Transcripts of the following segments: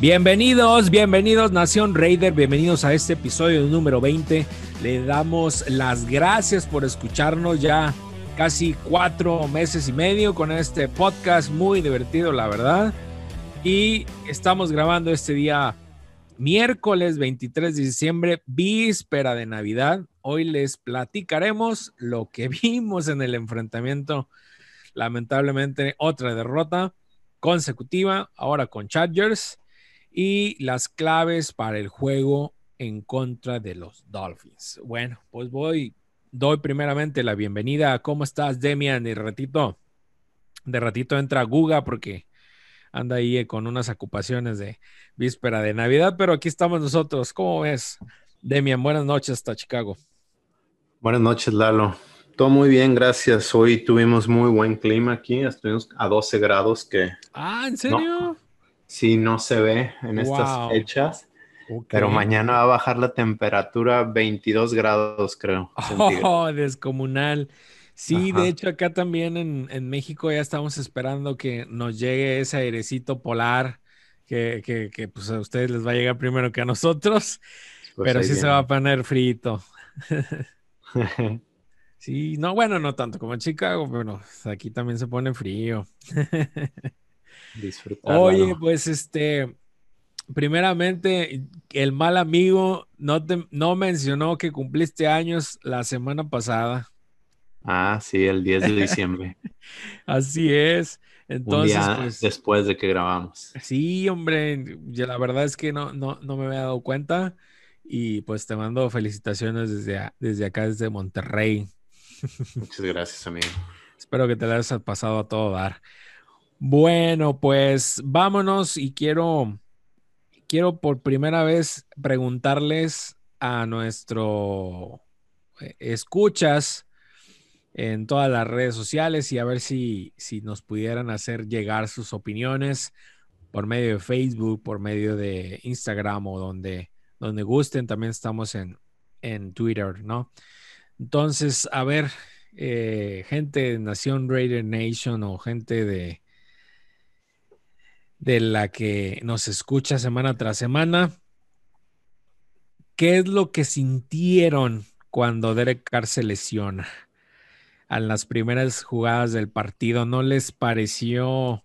Bienvenidos, bienvenidos Nación Raider, bienvenidos a este episodio número 20. Le damos las gracias por escucharnos ya casi cuatro meses y medio con este podcast muy divertido, la verdad. Y estamos grabando este día miércoles 23 de diciembre, víspera de Navidad. Hoy les platicaremos lo que vimos en el enfrentamiento. Lamentablemente, otra derrota consecutiva, ahora con Chargers, y las claves para el juego en contra de los Dolphins. Bueno, pues voy, doy primeramente la bienvenida. ¿Cómo estás, Demian? De ratito, de ratito entra Guga porque anda ahí con unas ocupaciones de víspera de Navidad, pero aquí estamos nosotros. ¿Cómo ves, Demian? Buenas noches hasta Chicago. Buenas noches, Lalo. Todo muy bien, gracias. Hoy tuvimos muy buen clima aquí, estuvimos a 12 grados que... Ah, ¿en serio? Sí, no se ve en estas fechas. Pero mañana va a bajar la temperatura 22 grados, creo. Oh, descomunal. Sí, de hecho acá también en, México ya estamos esperando que nos llegue ese airecito polar que, que, pues a ustedes les va a llegar primero que a nosotros, pues pero sí se va a poner frito. sí, no, bueno, no tanto como en Chicago, pero aquí también se pone frío. Oye, pues este, primeramente, el mal amigo no, te, no mencionó que cumpliste años la semana pasada. Ah, sí, el 10 de diciembre. Así es. Entonces, pues, después de que grabamos. Sí, hombre, la verdad es que no, no, no me había dado cuenta. Y pues te mando felicitaciones desde, desde acá, desde Monterrey. Muchas gracias, amigo. Espero que te la hayas pasado a todo dar. Bueno, pues vámonos y quiero, quiero por primera vez preguntarles a nuestro eh, escuchas en todas las redes sociales y a ver si, si nos pudieran hacer llegar sus opiniones por medio de Facebook, por medio de Instagram o donde, donde gusten. También estamos en, en Twitter, ¿no? Entonces, a ver, eh, gente de Nación Raider Nation o gente de, de la que nos escucha semana tras semana, ¿qué es lo que sintieron cuando Derek Carr se lesiona? a las primeras jugadas del partido, ¿no les pareció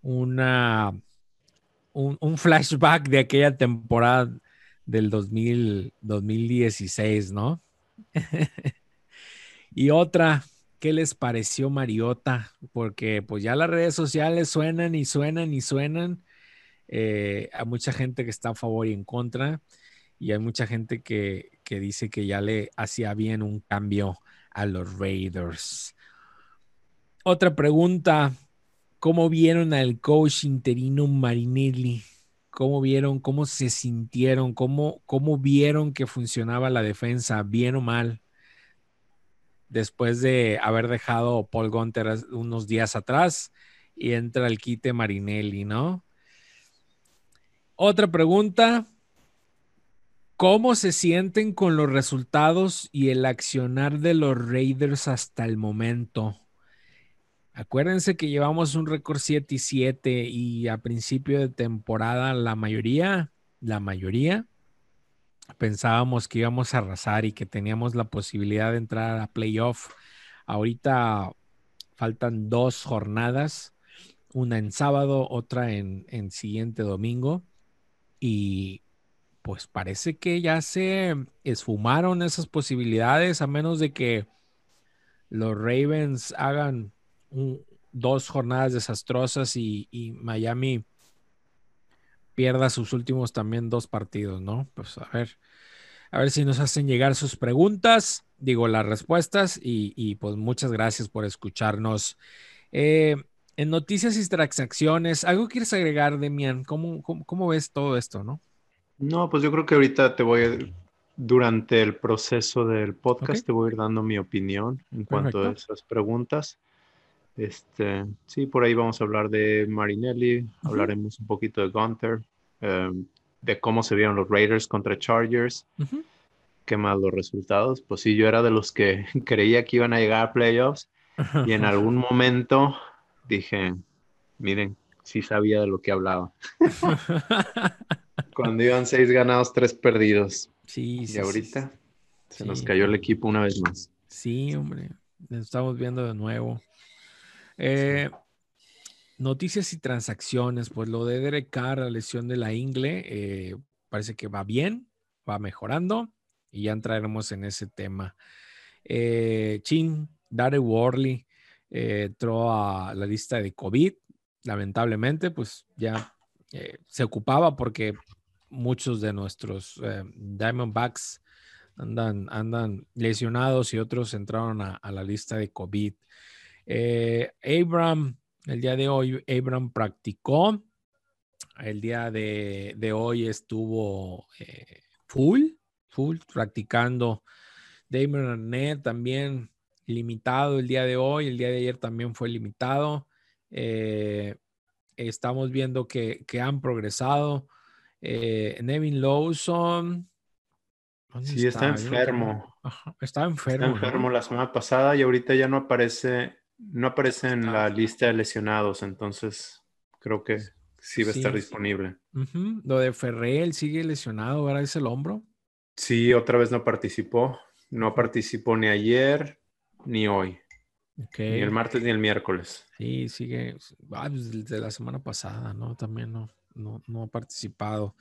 una un, flashback de aquella temporada del 2000, 2016, ¿no? y otra, ¿qué les pareció Mariota? Porque pues ya las redes sociales suenan y suenan y suenan. Eh, hay mucha gente que está a favor y en contra, y hay mucha gente que, que dice que ya le hacía bien un cambio a los Raiders. Otra pregunta, ¿cómo vieron al coach interino Marinelli? ¿Cómo vieron, cómo se sintieron, cómo, cómo vieron que funcionaba la defensa, bien o mal? Después de haber dejado Paul Gunter unos días atrás y entra el quite Marinelli, ¿no? Otra pregunta, ¿Cómo se sienten con los resultados y el accionar de los Raiders hasta el momento? Acuérdense que llevamos un récord 7 y 7 y a principio de temporada la mayoría, la mayoría, pensábamos que íbamos a arrasar y que teníamos la posibilidad de entrar a playoff. Ahorita faltan dos jornadas, una en sábado, otra en, en siguiente domingo. Y pues parece que ya se esfumaron esas posibilidades a menos de que los Ravens hagan dos jornadas desastrosas y, Miami pierda sus últimos también dos partidos, ¿no? Pues a ver, a ver si nos hacen llegar sus preguntas, digo las respuestas y, pues muchas gracias por escucharnos. Eh, en noticias y transacciones, ¿algo quieres agregar, Demian? ¿Cómo, cómo ves todo esto, no? No, pues yo creo que ahorita te voy a, durante el proceso del podcast, te voy a ir dando mi opinión en cuanto a esas preguntas. Este, sí, por ahí vamos a hablar de Marinelli, hablaremos un poquito de Gunther, em, de cómo se vieron los Raiders contra Chargers, qué más los resultados. Pues sí, yo era de los que creía que iban a llegar a playoffs y en algún momento dije, miren, sí sabía de lo que hablaba. Cuando iban seis ganados, tres perdidos. Sí, sí. Y ahorita se nos cayó el equipo una vez más. Sí, hombre. Estamos viendo de nuevo. Eh, noticias y transacciones. Pues lo de Derek Carr, la lesión de la ingle, eh, parece que va bien, va mejorando y ya entraremos en ese tema. Eh, Chin, Dare Worley entró a la lista de COVID. Lamentablemente, pues ya se ocupaba porque muchos de nuestros Diamondbacks andan, andan lesionados y otros entraron a, la lista de COVID. Eh, Abram, el día de hoy, Abram practicó. El día de, hoy estuvo eh, full, full, practicando. Damon Arnett también limitado el día de hoy. El día de ayer también fue limitado. Eh, estamos viendo que, han progresado. Nevin Lawson, Sí, está, enfermo. está enfermo. Está enfermo la semana pasada y ahorita ya no aparece, no aparece en la lista de lesionados, entonces creo que sí va a estar disponible. Lo de Ferrell sigue lesionado, ¿verdad? Es el hombro. Sí, otra vez no participó. No participó ni ayer ni hoy. Ni el martes ni el miércoles. Sí, sigue. Ah, pues desde la semana pasada, ¿no? También no, no, ha participado.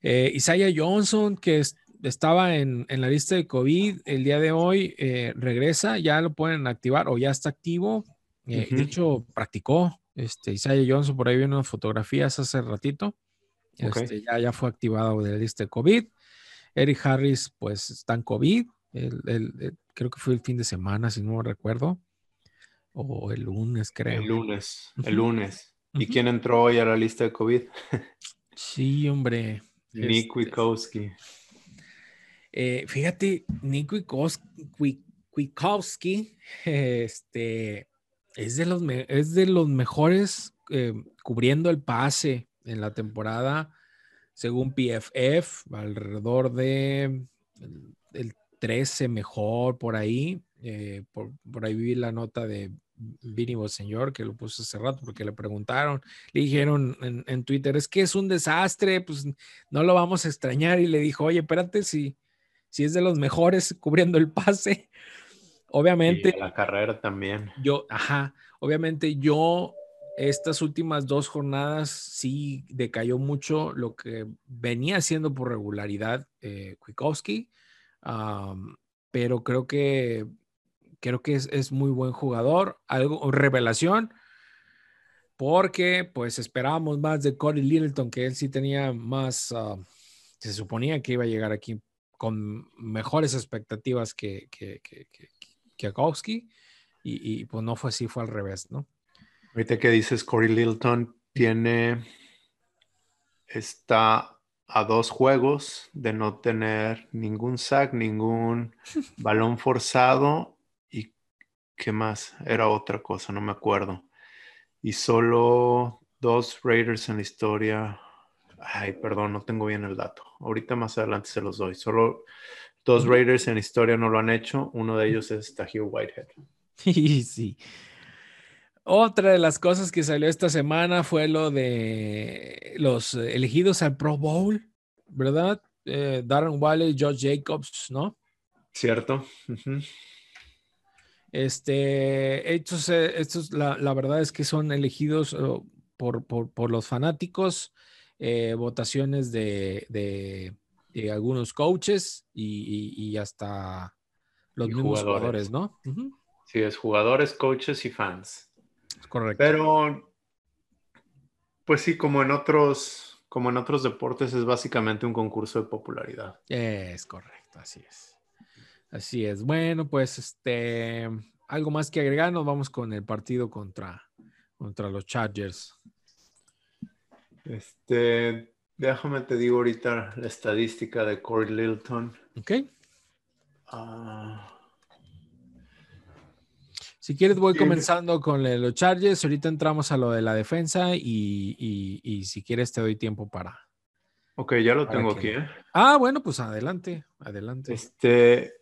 Eh, Isaiah Johnson, que es, estaba en, la lista de COVID el día de hoy, eh, regresa, ya lo pueden activar o ya está activo. Eh, de hecho, practicó. Este, Isaiah Johnson, por ahí viene unas fotografías hace ratito. Este, ya, ya fue activado de la lista de COVID. Eric Harris, pues está en COVID. creo que fue el fin de semana, si no recuerdo. O el lunes, creo. El lunes, el lunes. ¿Y quién entró hoy a la lista de COVID? sí, hombre. Nick este, Wikowski. Eh, fíjate, Nico Kwiatkowski este, es, de los es de los mejores eh, cubriendo el pase en la temporada, según PFF, alrededor de el, 13 mejor por ahí. Eh, por, ahí vi la nota de Vinny Señor que lo puso hace rato porque le preguntaron, le dijeron en, en, Twitter, es que es un desastre, pues no lo vamos a extrañar. Y le dijo, oye, espérate, si, si es de los mejores cubriendo el pase. Obviamente. la carrera también. Yo, ajá, obviamente yo estas últimas dos jornadas sí decayó mucho lo que venía haciendo por regularidad eh, Kwiatkowski, pero creo que creo que es, muy buen jugador, algo revelación, porque pues esperábamos más de Corey Littleton, que él sí tenía más, ah, se suponía que iba a llegar aquí con mejores expectativas que, que, que, que, y, y, pues no fue así, fue al revés, ¿no? Ahorita que dices, Corey Littleton tiene, está a dos juegos de no tener ningún sack, ningún balón forzado y qué más, era otra cosa, no me acuerdo. Y solo dos Raiders en la historia Ay, perdón, no tengo bien el dato. Ahorita más adelante se los doy. Solo dos Raiders en historia no lo han hecho. Uno de ellos es Tahir Whitehead. Sí, sí. Otra de las cosas que salió esta semana fue lo de los elegidos al Pro Bowl, ¿verdad? Eh, Darren Waller, George Jacobs, ¿no? Cierto. Este, estos, eh, estos la, la, verdad es que son elegidos oh, por, por, por los fanáticos eh, votaciones de, algunos coaches y, hasta los mismos jugadores, ¿no? Sí, es jugadores, coaches y fans. correcto. Pero, pues sí, como en otros, como en otros deportes, es básicamente un concurso de popularidad. Es correcto, así es. Así es. Bueno, pues este, algo más que agregar, nos vamos con el partido contra, contra los Chargers. Este, déjame te digo ahorita la estadística de Corey Littleton. Ok. Ah. si quieres, voy comenzando con los Chargers. Ahorita entramos a lo de la defensa y, si quieres, te doy tiempo para. Ok, ya lo tengo aquí. ¿eh? Ah, bueno, pues adelante, adelante. Este,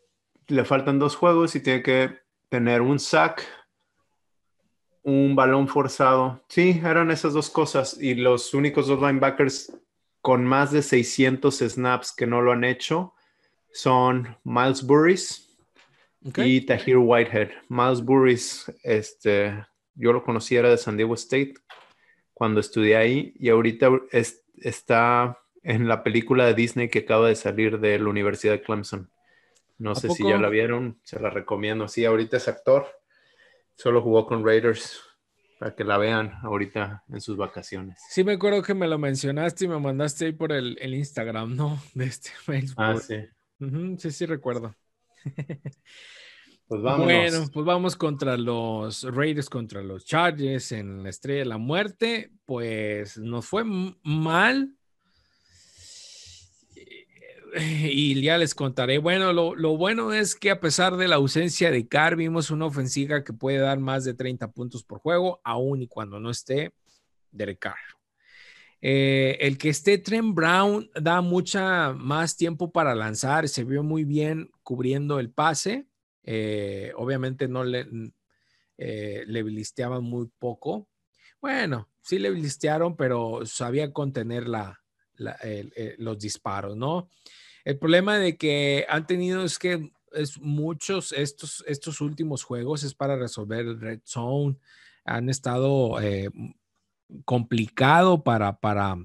le faltan dos juegos y tiene que tener un sack, un balón forzado. Sí, eran esas dos cosas. Y los únicos dos linebackers con más de 600 snaps que no lo han hecho son Miles Burris y Tahir Whitehead. Miles Burris, este, yo lo conocí, era de San Diego State cuando estudié ahí y ahorita está en la película de Disney que acaba de salir de la Universidad de Clemson. No sé si ya la vieron, se la recomiendo. Sí, ahorita es actor, solo jugó con Raiders para que la vean ahorita en sus vacaciones. Sí, me acuerdo que me lo mencionaste y me mandaste ahí por el, Instagram, ¿no? De este Facebook. Ah, sí. sí, sí, recuerdo. Pues vámonos. Bueno, pues vamos contra los Raiders, contra los Chargers en la Estrella de la Muerte. Pues nos fue mal. Y ya les contaré. Bueno, lo, bueno es que a pesar de la ausencia de Carr, vimos una ofensiva que puede dar más de 30 puntos por juego, aún y cuando no esté Derek Carr. Eh, el que esté Trent Brown da mucha más tiempo para lanzar, se vio muy bien cubriendo el pase. Eh, obviamente no le, eh, muy poco. Bueno, sí le listearon, pero sabía contener la, los disparos, ¿no? El problema de que han tenido es que es muchos estos, estos últimos juegos es para resolver el red zone. Han estado eh, complicado para, para,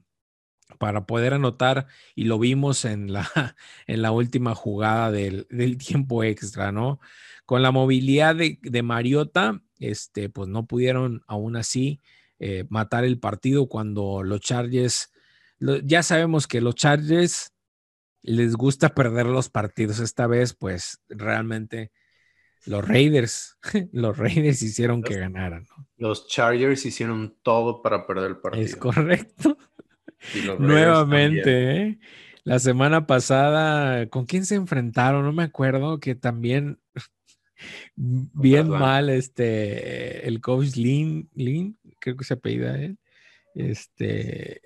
para poder anotar y lo vimos en la, en la última jugada del, tiempo extra, ¿no? Con la movilidad de, de, Mariota, este, pues no pudieron aún así eh, matar el partido cuando los Chargers, ya sabemos que los Chargers les gusta perder los partidos. Esta vez, pues realmente los Raiders, los Raiders hicieron que ganaran. Los Chargers hicieron todo para perder el partido. Es correcto. Nuevamente, ¿eh? la semana pasada, ¿con quién se enfrentaron? No me acuerdo, que también bien mal, este, el coach Lin, Lin, creo que se apellida él, este,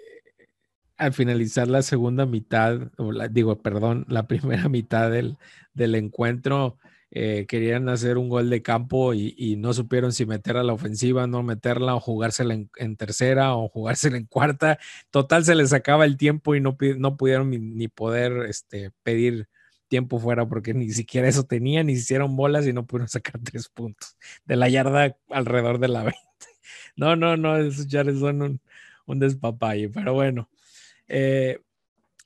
al finalizar la segunda mitad, o digo, perdón, la primera mitad del, del encuentro, eh, querían hacer un gol de campo y, no supieron si meter a la ofensiva, no meterla o jugársela en, tercera o jugársela en cuarta. Total, se les acaba el tiempo y no, no pudieron ni, poder este, pedir tiempo fuera porque ni siquiera eso tenían, ni hicieron bolas y no pudieron sacar tres puntos de la yarda alrededor de la 20. No, no, no, esos ya son un, un despapalle, pero bueno. Eh,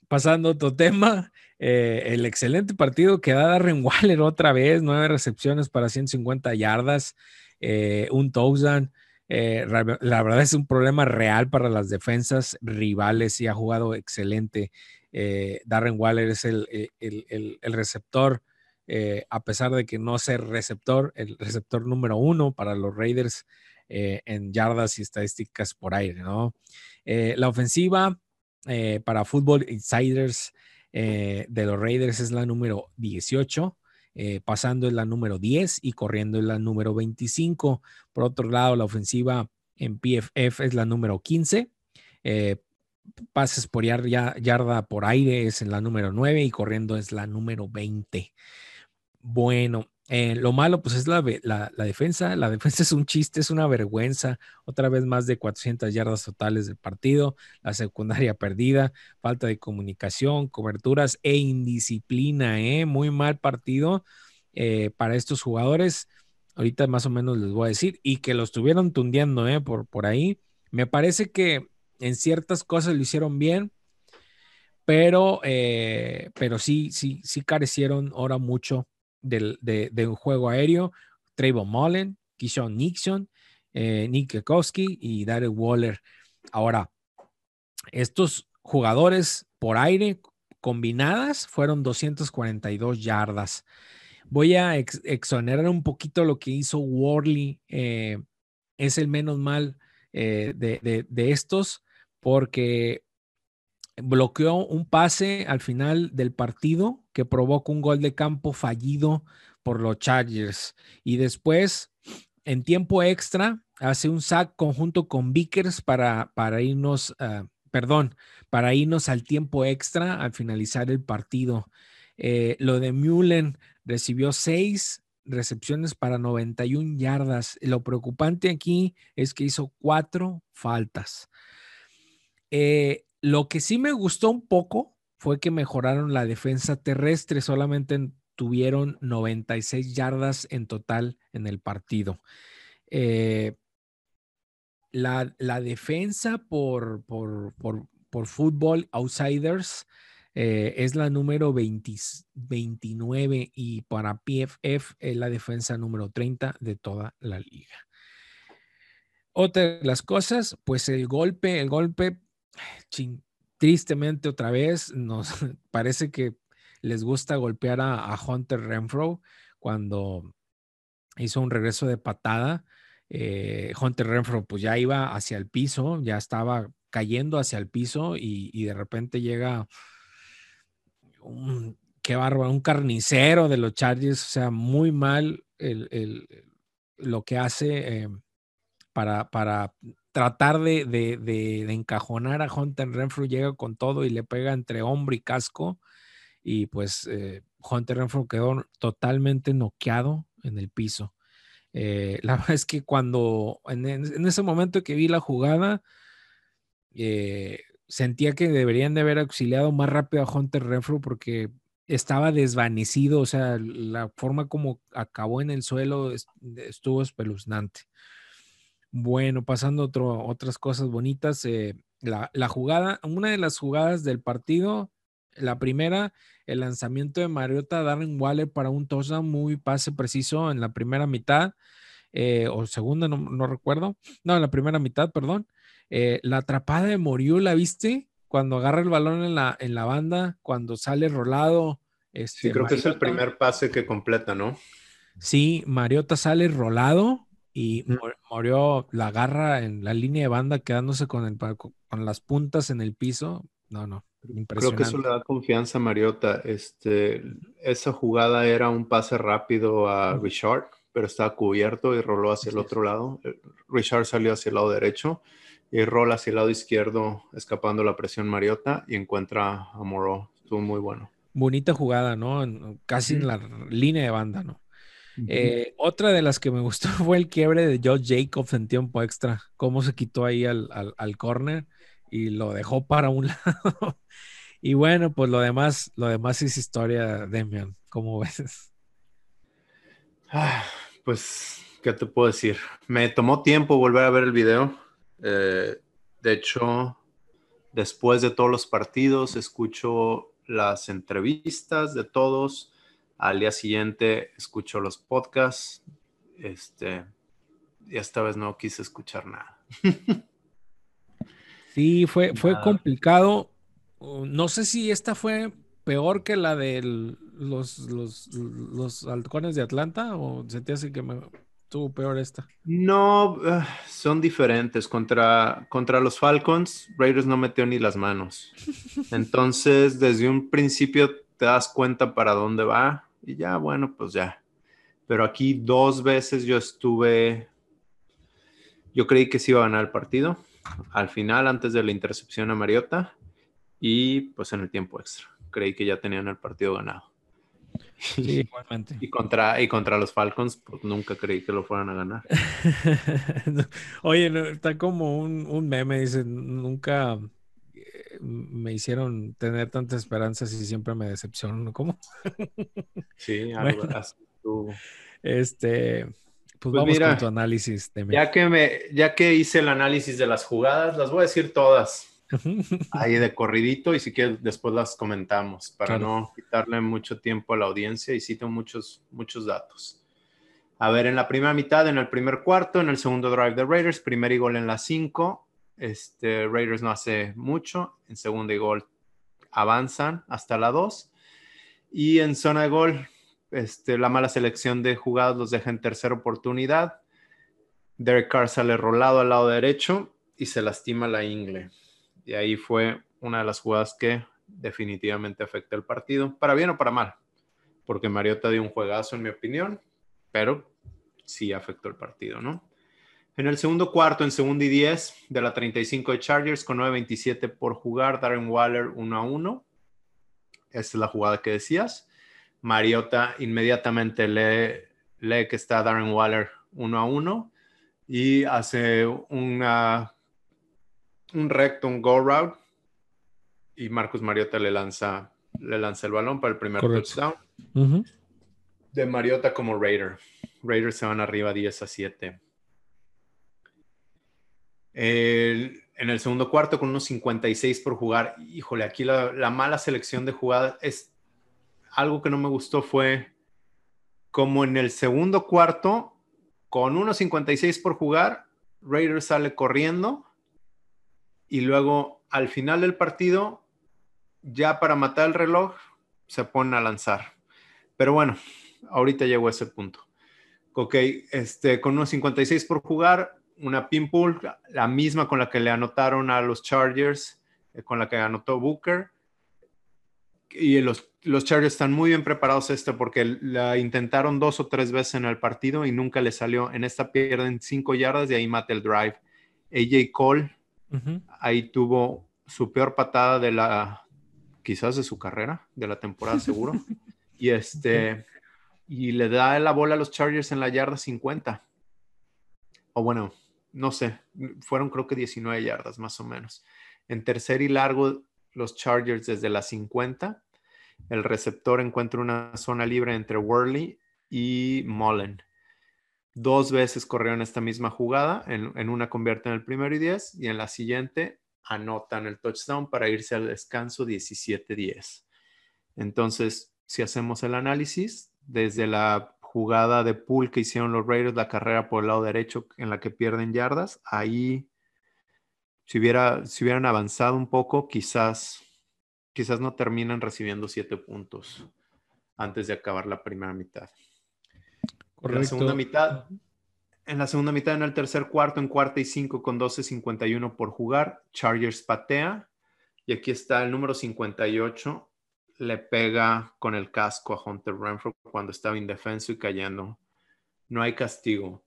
pasando a otro tema, eh, el excelente partido que da Darren Waller otra vez, nueve recepciones para 150 yardas, eh, un touchdown. la verdad es un problema real para las defensas rivales y ha jugado excelente. Darren Waller es el, el, el receptor, a pesar de que no sea receptor, el receptor número uno para los Raiders en yardas y estadísticas por aire, ¿no? la ofensiva eh, para Football Insiders eh, de los Raiders es la número 18, eh, pasando es la número 10 y corriendo es la número 25. Por otro lado, la ofensiva en PFF es la número 15. pases por yarda, yarda por aire es en la número 9 y corriendo es la número 20. Bueno, eh, lo malo, pues es la, defensa. La defensa es un chiste, es una vergüenza. Otra vez más de 400 yardas totales del partido. La secundaria perdida, falta de comunicación, coberturas e indisciplina. ¿eh? Muy mal partido eh, para estos jugadores. Ahorita más o menos les voy a decir. Y que lo estuvieron tundiendo ¿eh? por, por ahí. Me parece que en ciertas cosas lo hicieron bien. Pero, pero sí, sí, sí carecieron ahora mucho de, un juego aéreo, Trayvon Mullen, Kishon Nixon, eh, Nick Kekowski y Darrell Waller. Ahora, estos jugadores por aire combinadas fueron 242 yardas. Voy a exonerar un poquito lo que hizo Worley. Eh, es el menos mal eh, de, de, estos porque bloqueó un pase al final del partido que provoca un gol de campo fallido por los Chargers. Y después, en tiempo extra, hace un sack conjunto con Vickers para, para irnos, ah, perdón, para irnos al tiempo extra al finalizar el partido. Eh, lo de Mullen recibió seis recepciones para 91 yardas. Lo preocupante aquí es que hizo cuatro faltas. Eh, lo que sí me gustó un poco fue que mejoraron la defensa terrestre, solamente tuvieron 96 yardas en total en el partido. Eh, la, defensa por, por, por, Football Outsiders eh, es la número 29 y para PFF es la defensa número 30 de toda la liga. Otra de las cosas, pues el golpe, el golpe, tristemente otra vez, nos parece que les gusta golpear a, Hunter Renfro cuando hizo un regreso de patada. Eh, Hunter Renfro pues ya iba hacia el piso, ya estaba cayendo hacia el piso y, de repente llega un, qué un carnicero de los Chargers, o sea, muy mal lo que hace eh, para, para tratar de, de, encajonar a Hunter Renfro, llega con todo y le pega entre hombro y casco y pues eh, Hunter Renfro quedó totalmente noqueado en el piso. Eh, la verdad es que cuando en, ese momento que vi la jugada, eh, sentía que deberían de haber auxiliado más rápido a Hunter Renfro porque estaba desvanecido, o sea, la forma como acabó en el suelo estuvo espeluznante. Bueno, pasando a otras cosas bonitas, la, la, jugada, una de las jugadas del partido, la primera el lanzamiento de Mariota a Darren Waller para un touchdown muy pase preciso en la primera mitad, eh, o segunda, no, recuerdo. No, en la primera mitad, perdón. Eh, la atrapada de Moriú, ¿la viste? Cuando agarra el balón en la, en la banda, cuando sale rolado. Este, sí, creo que es el primer pase que completa, ¿no? Sí, Mariota sale rolado y Morió la agarra en la línea de banda quedándose con, el, con las puntas en el piso. No, no. Creo que eso le da confianza a Mariota. Este, esa jugada era un pase rápido a Richard, pero estaba cubierto y roló hacia el otro lado. Eh, Richard salió hacia el lado derecho y rola hacia el lado izquierdo, escapando la presión Mariota y encuentra a Moro. Estuvo muy bueno. Bonita jugada, ¿no? Casi en la línea de banda, ¿no? Eh, otra de las que me gustó fue el quiebre de Josh Jacobs en tiempo extra. Cómo se quitó ahí al, al, al corner y lo dejó para un lado. y bueno, pues lo demás, lo demás es historia, Demian. ¿Cómo ves? Ah, pues, ¿qué te puedo decir? Me tomó tiempo volver a ver el video. Eh, de hecho, después de todos los partidos, escucho las entrevistas de todos. Al día siguiente escucho los podcasts. Este, y esta vez no quise escuchar nada. Sí, fue, fue complicado. No sé si esta fue peor que la de los, los, halcones de Atlanta o se te hace que me, estuvo peor esta. No, ah, son diferentes. Contra, contra los Falcons, Raiders no metió ni las manos. Entonces, desde un principio te das cuenta para dónde va y ya, bueno, pues ya. Pero aquí dos veces yo estuve, yo creí que se iba a ganar el partido al final, antes de la intercepción a Mariota y pues en el tiempo extra. Creí que ya tenían el partido ganado. Sí, igualmente. Y contra, y contra los Falcons, pues nunca creí que lo fueran a ganar. Oye, está como un, meme, dice, nunca me hicieron tener tantas esperanzas y siempre me decepcionan, ¿cómo? sí, algo así. Este, pues, pues, vamos con tu análisis. ya, que me, ya que hice el análisis de las jugadas, las voy a decir todas ahí de corridito y si quieres después las comentamos para no quitarle mucho tiempo a la audiencia y cito muchos, muchos datos. A ver, en la primera mitad, en el primer cuarto, en el segundo drive de Raiders, primer y gol en la 5. Este, Raiders no hace mucho. En segundo y gol avanzan hasta la 2. Y en zona de gol, este, la mala selección de jugadas los deja en tercera oportunidad. Derek Carr sale rolado al lado derecho y se lastima la ingle. Y ahí fue una de las jugadas que definitivamente afecta el partido, para bien o para mal, porque Mariota dio un juegazo en mi opinión, pero sí afectó el partido, ¿no? En el segundo cuarto, en segundo y 10 de la 35 de Chargers con 9.27 por jugar, Darren Waller 1 a 1. Esta es la jugada que decías. Mariota inmediatamente lee, lee que está Darren Waller uno a uno y hace una, un recto, un go route y Marcus Mariota le lanza, le lanza el balón para el primer touchdown. De Mariota como Raider. Raiders se van arriba 10 a 7. En el segundo cuarto con unos 56 por jugar. Híjole, aquí la, la mala selección de jugadas es algo que no me gustó fue como en el segundo cuarto, con unos 56 por jugar, Raiders sale corriendo y luego al final del partido, ya para matar el reloj, se ponen a lanzar. Pero bueno, ahorita llegó a ese punto. Ok, este, con unos 56 por jugar, una pinpool, la misma con la que le anotaron a los Chargers, eh, con la que anotó Booker. Y los, los Chargers están muy bien preparados este porque la intentaron dos o tres veces en el partido y nunca le salió. En esta pierden cinco yardas y ahí mata el drive. AJ Cole ahí tuvo su peor patada de la, quizás de su carrera, de la temporada seguro. y este, y le da la bola a los Chargers en la yarda 50. O bueno, no sé, fueron creo que 19 yardas más o menos. En tercer y largo, los Chargers desde la 50. El receptor encuentra una zona libre entre Worley y Mullen. Dos veces corrieron esta misma jugada. En, en una convierten el primero y 10 y en la siguiente anotan el touchdown para irse al descanso 17-10. Entonces, si hacemos el análisis, desde la jugada de pool que hicieron los Raiders, la carrera por el lado derecho en la que pierden yardas, ahí si, hubiera, si hubieran avanzado un poco, quizás, quizás no terminan recibiendo siete puntos antes de acabar la primera mitad. En la segunda mitad, en la segunda mitad, en el tercer cuarto, en cuarta y cinco con 12.51 por jugar, Chargers patea. Y aquí está el número 58, le pega con el casco a Hunter Renfro cuando estaba indefenso y cayendo. No hay castigo.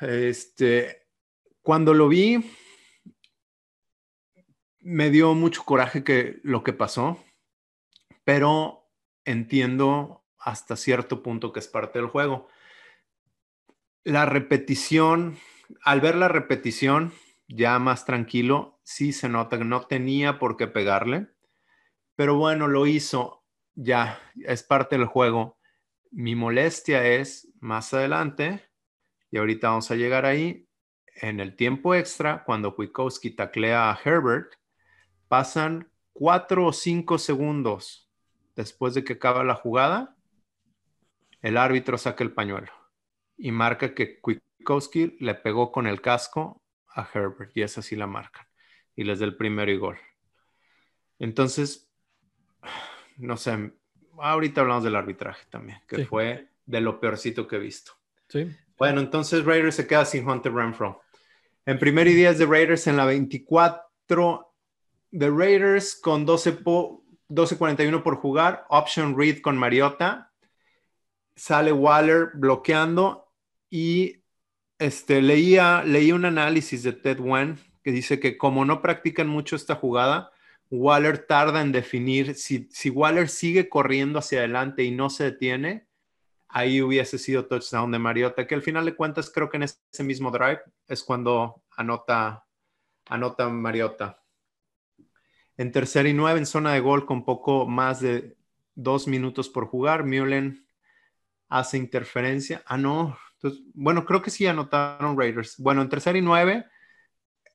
Este, cuando lo vi, me dio mucho coraje que lo que pasó, pero entiendo hasta cierto punto que es parte del juego. La repetición, al ver la repetición, ya más tranquilo, sí se nota que no tenía por qué pegarle pero bueno, lo hizo, ya, es parte del juego. Mi molestia es más adelante, y ahorita vamos a llegar ahí, en el tiempo extra, cuando Kwiatkowski taclea a Herbert, pasan cuatro o cinco segundos después de que acaba la jugada, el árbitro saca el pañuelo y marca que Kwiatkowski le pegó con el casco a Herbert y esa sí la marcan y les da el primero y gol. Entonces, no sé, ahorita hablamos del arbitraje también, que fue de lo peorcito que he visto. Sí. Bueno, entonces Raiders se queda sin Hunter Renfro. En primer y 10 de Raiders en la 24 de Raiders con 12 12.41 por jugar, option read con Mariota, sale Waller bloqueando y este, leía, leía un análisis de Ted Wen que dice que como no practican mucho esta jugada, Waller tarda en definir, si, si Waller sigue corriendo hacia adelante y no se detiene, ahí hubiese sido touchdown de Mariota, que al final de cuentas creo que en ese mismo drive es cuando anota, anota Mariota. En tercera y nueve, en zona de gol con poco más de dos minutos por jugar, Mullen hace interferencia. Ah, no. Entonces, bueno, creo que sí anotaron Raiders. Bueno, en tercera y nueve,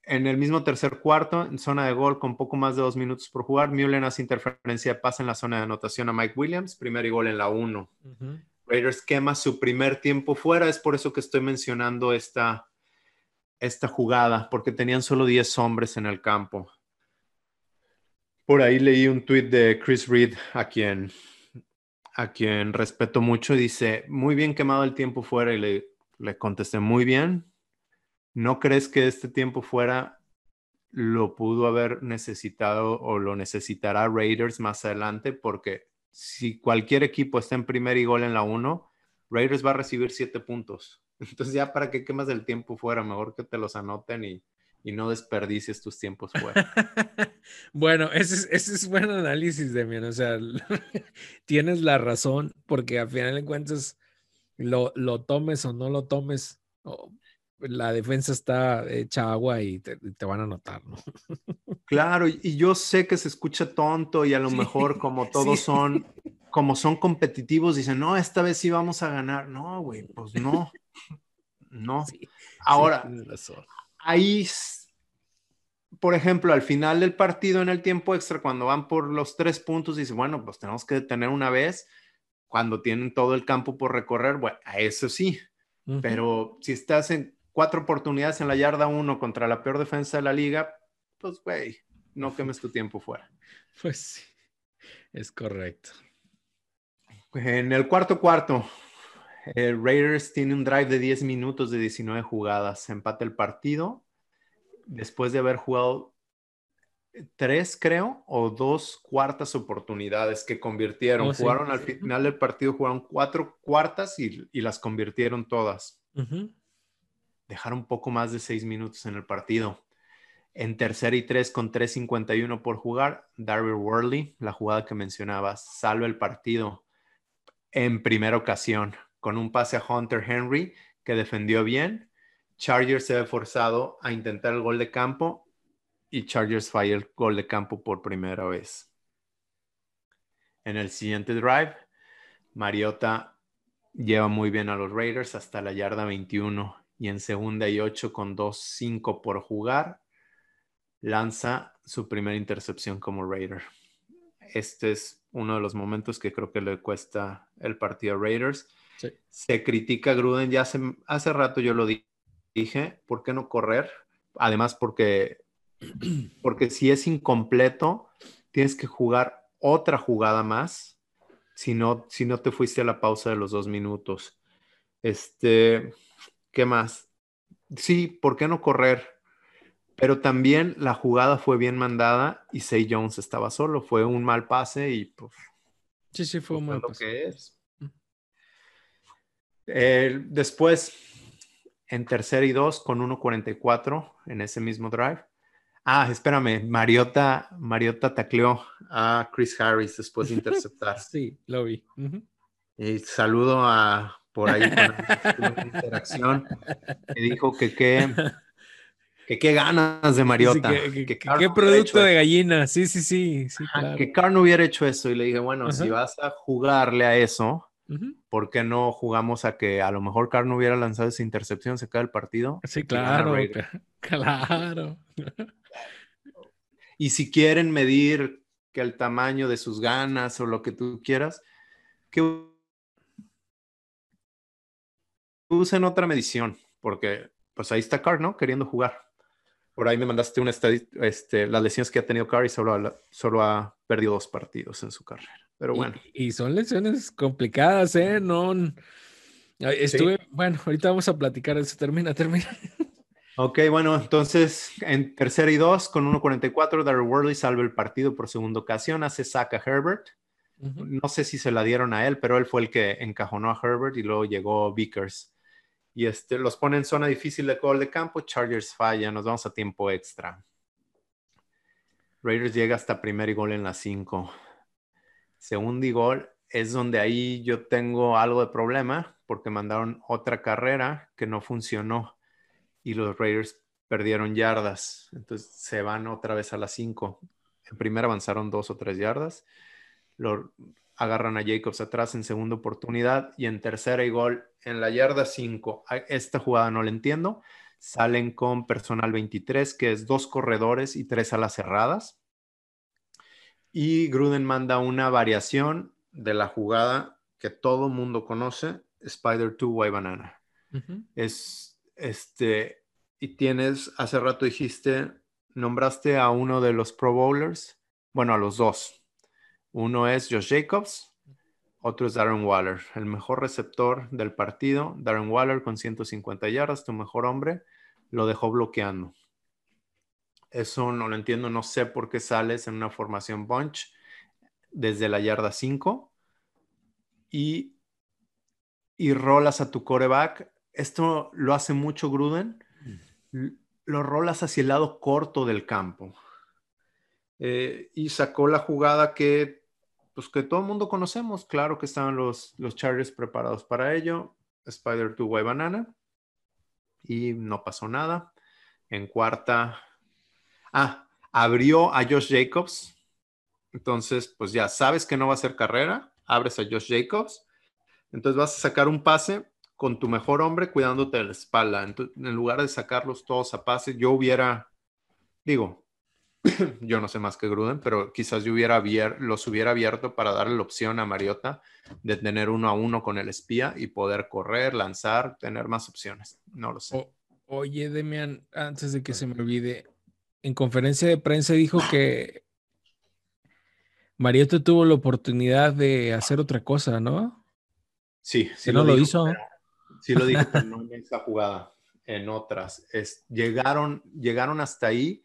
en el mismo tercer cuarto, en zona de gol con poco más de dos minutos por jugar, Mullen hace interferencia de pase en la zona de anotación a Mike Williams, primer y gol en la 1. Raiders quema su primer tiempo fuera, es por eso que estoy mencionando esta, esta jugada, porque tenían solo 10 hombres en el campo. Por ahí leí un tweet de Chris Reed, a quien, a quien respeto mucho, dice, muy bien quemado el tiempo fuera, y le, le contesté, muy bien, ¿No crees que este tiempo fuera lo pudo haber necesitado o lo necesitará Raiders más adelante? Porque si cualquier equipo está en primer y gol en la 1, Raiders va a recibir siete puntos. Entonces ya para qué quemas el tiempo fuera, mejor que te los anoten y, no desperdicies tus tiempos fuera. bueno, ese es, ese es buen análisis, Demian. O sea, tienes la razón porque al final de cuentas lo, lo tomes o no lo tomes, la defensa está hecha agua y te, van a notar, ¿no? Claro, y yo sé que se escucha tonto y a lo mejor como todos son, como son competitivos, dicen, no, esta vez sí vamos a ganar. No, güey, pues no, no. Ahora, ahí, por ejemplo, al final del partido en el tiempo extra, cuando van por los tres puntos, dicen, bueno, pues tenemos que detener una vez, cuando tienen todo el campo por recorrer, bueno, a eso sí. Pero si estás en cuatro oportunidades en la yarda uno contra la peor defensa de la liga, pues, güey, no quemes tu tiempo fuera. Pues sí, es correcto. En el cuarto cuarto, el Raiders tiene un drive de 10 minutos de 19 jugadas. Empata el partido después de haber jugado tres, creo, o dos cuartas oportunidades que convirtieron. Oh, jugaron al final del partido, jugaron cuatro cuartas y, las convirtieron todas dejaron poco más de seis minutos en el partido. En tercera y tres con 3.51 por jugar, Darby Worley, la jugada que mencionabas, salva el partido en primera ocasión con un pase a Hunter Henry que defendió bien. Chargers se ve forzado a intentar el gol de campo y Chargers falla el gol de campo por primera vez. En el siguiente drive, Mariota lleva muy bien a los Raiders hasta la yarda 21 y en segunda y ocho con 2-5 por jugar, lanza su primera intercepción como Raider. Este es uno de los momentos que creo que le cuesta el partido a Raiders. Se critica a Gruden, ya hace, hace rato yo lo dije, ¿por qué no correr? Además, porque, porque si es incompleto, tienes que jugar otra jugada más si no, si no te fuiste a la pausa de los dos minutos. Este, ¿Qué más? Sí, ¿por qué no correr? Pero también la jugada fue bien mandada y Say Jones estaba solo. Fue un mal pase y pues. Sí, sí, fue un pues, mal pase. que es. después, en tercera y dos, con 1.44 en ese mismo drive. Ah, espérame, Mariota, Mariota tacleó a Chris Harris después de interceptar. sí, lo vi. Y saludo a por ahí con interacción, que dijo que qué, que qué ganas de Mariota. que, qué producto de gallina, sí, sí, sí. Que Carr no hubiera hecho eso y le dije, bueno, si vas a jugarle a eso, ¿por qué no jugamos a que a lo mejor Carr no hubiera lanzado esa intercepción, se cae el partido? Sí, claro, claro. Y si quieren medir que el tamaño de sus ganas o lo que tú quieras, que usen otra medición, porque pues ahí está Carr, ¿no? Queriendo jugar. Por ahí me mandaste una este, las lesiones que ha tenido Carr y solo, solo ha perdido dos partidos en su carrera. Pero bueno. Y, son lesiones complicadas, ¿eh? No. Estuve, bueno, ahorita vamos a platicar eso. Termina, termina. Ok, bueno, entonces en tercera y dos con 1.44, Darryl Worley salva el partido por segunda ocasión, hace saca Herbert. No sé si se la dieron a él, pero él fue el que encajonó a Herbert y luego llegó Vickers y este, los pone en zona difícil de gol de campo. Chargers falla, nos vamos a tiempo extra. Raiders llega hasta primer gol en la 5. Segundo y gol es donde ahí yo tengo algo de problema porque mandaron otra carrera que no funcionó y los Raiders perdieron yardas. Entonces se van otra vez a la 5. En primera avanzaron dos o tres yardas. Lo, agarran a Jacobs atrás en segunda oportunidad y en tercera y gol en la yarda 5. Esta jugada no la entiendo. Salen con personal 23, que es dos corredores y tres alas cerradas. Y Gruden manda una variación de la jugada que todo mundo conoce, Spider 2 White Banana. Es este, y tienes, hace rato dijiste, nombraste a uno de los Pro Bowlers, bueno, a los dos, uno es Josh Jacobs, otro es Darren Waller, el mejor receptor del partido. Darren Waller con 150 yardas, tu mejor hombre, lo dejó bloqueando. Eso no lo entiendo, no sé por qué sales en una formación bunch desde la yarda 5 y, y rolas a tu coreback. Esto lo hace mucho Gruden. Mm. Lo rolas hacia el lado corto del campo. Eh, y sacó la jugada que pues que todo el mundo conocemos. Claro que estaban los, los Chargers preparados para ello. Spider Two Way Banana y no pasó nada. En cuarta, ah, abrió a Josh Jacobs. Entonces, pues ya sabes que no va a ser carrera, abres a Josh Jacobs. Entonces vas a sacar un pase con tu mejor hombre cuidándote de la espalda. Entonces, en lugar de sacarlos todos a pase, yo hubiera, digo, yo no sé más que Gruden, pero quizás yo hubiera los hubiera abierto para darle la opción a Mariota de tener uno a uno con el espía y poder correr, lanzar, tener más opciones. No lo sé. oye, Demian, antes de que se me olvide, en conferencia de prensa dijo que Mariota tuvo la oportunidad de hacer otra cosa, ¿no? Sí, sí. no lo, hizo. sí lo dijo, pero no en esa jugada, en otras. Es, llegaron, llegaron hasta ahí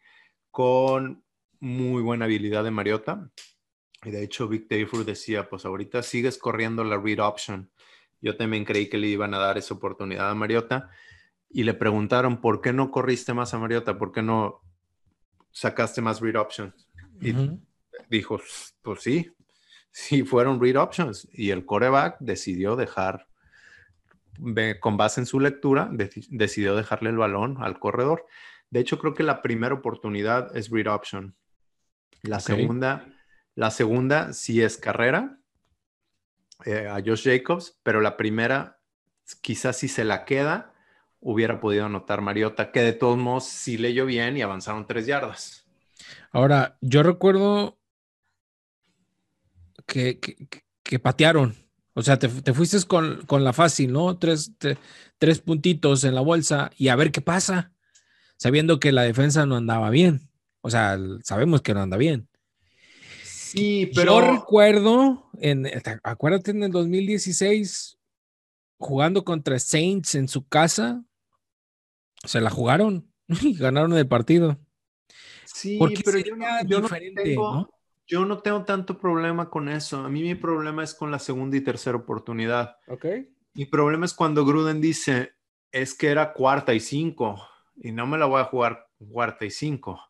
con muy buena habilidad de Mariota. Y de hecho, Vic Tayford decía, pues ahorita sigues corriendo la read option. Yo también creí que le iban a dar esa oportunidad a Mariota. Y le preguntaron, ¿por qué no corriste más a Mariota? ¿Por qué no sacaste más read options? Y dijo, pues sí, sí fueron read options. Y el coreback decidió dejar, con base en su lectura, decidió dejarle el balón al corredor. De hecho, creo que la primera oportunidad es read option. La segunda, la segunda sí es carrera eh, a Josh Jacobs, pero la primera, quizás si se la queda, hubiera podido anotar Mariota, que de todos modos sí leyó bien y avanzaron tres yardas. Ahora, yo recuerdo que, que, patearon. O sea, te, fuiste con, la fácil, ¿no? tres, tres puntitos en la bolsa y a ver qué pasa sabiendo que la defensa no andaba bien. O sea, sabemos que no anda bien. Sí, pero. Yo recuerdo, en, acuérdate en el 2016, jugando contra Saints en su casa, se la jugaron y ganaron el partido. Sí, pero yo no, tengo, yo no tengo tanto problema con eso. A mí mi problema es con la segunda y tercera oportunidad. Ok. Mi problema es cuando Gruden dice, es que era cuarta y cinco y no me la voy a jugar cuarta y cinco.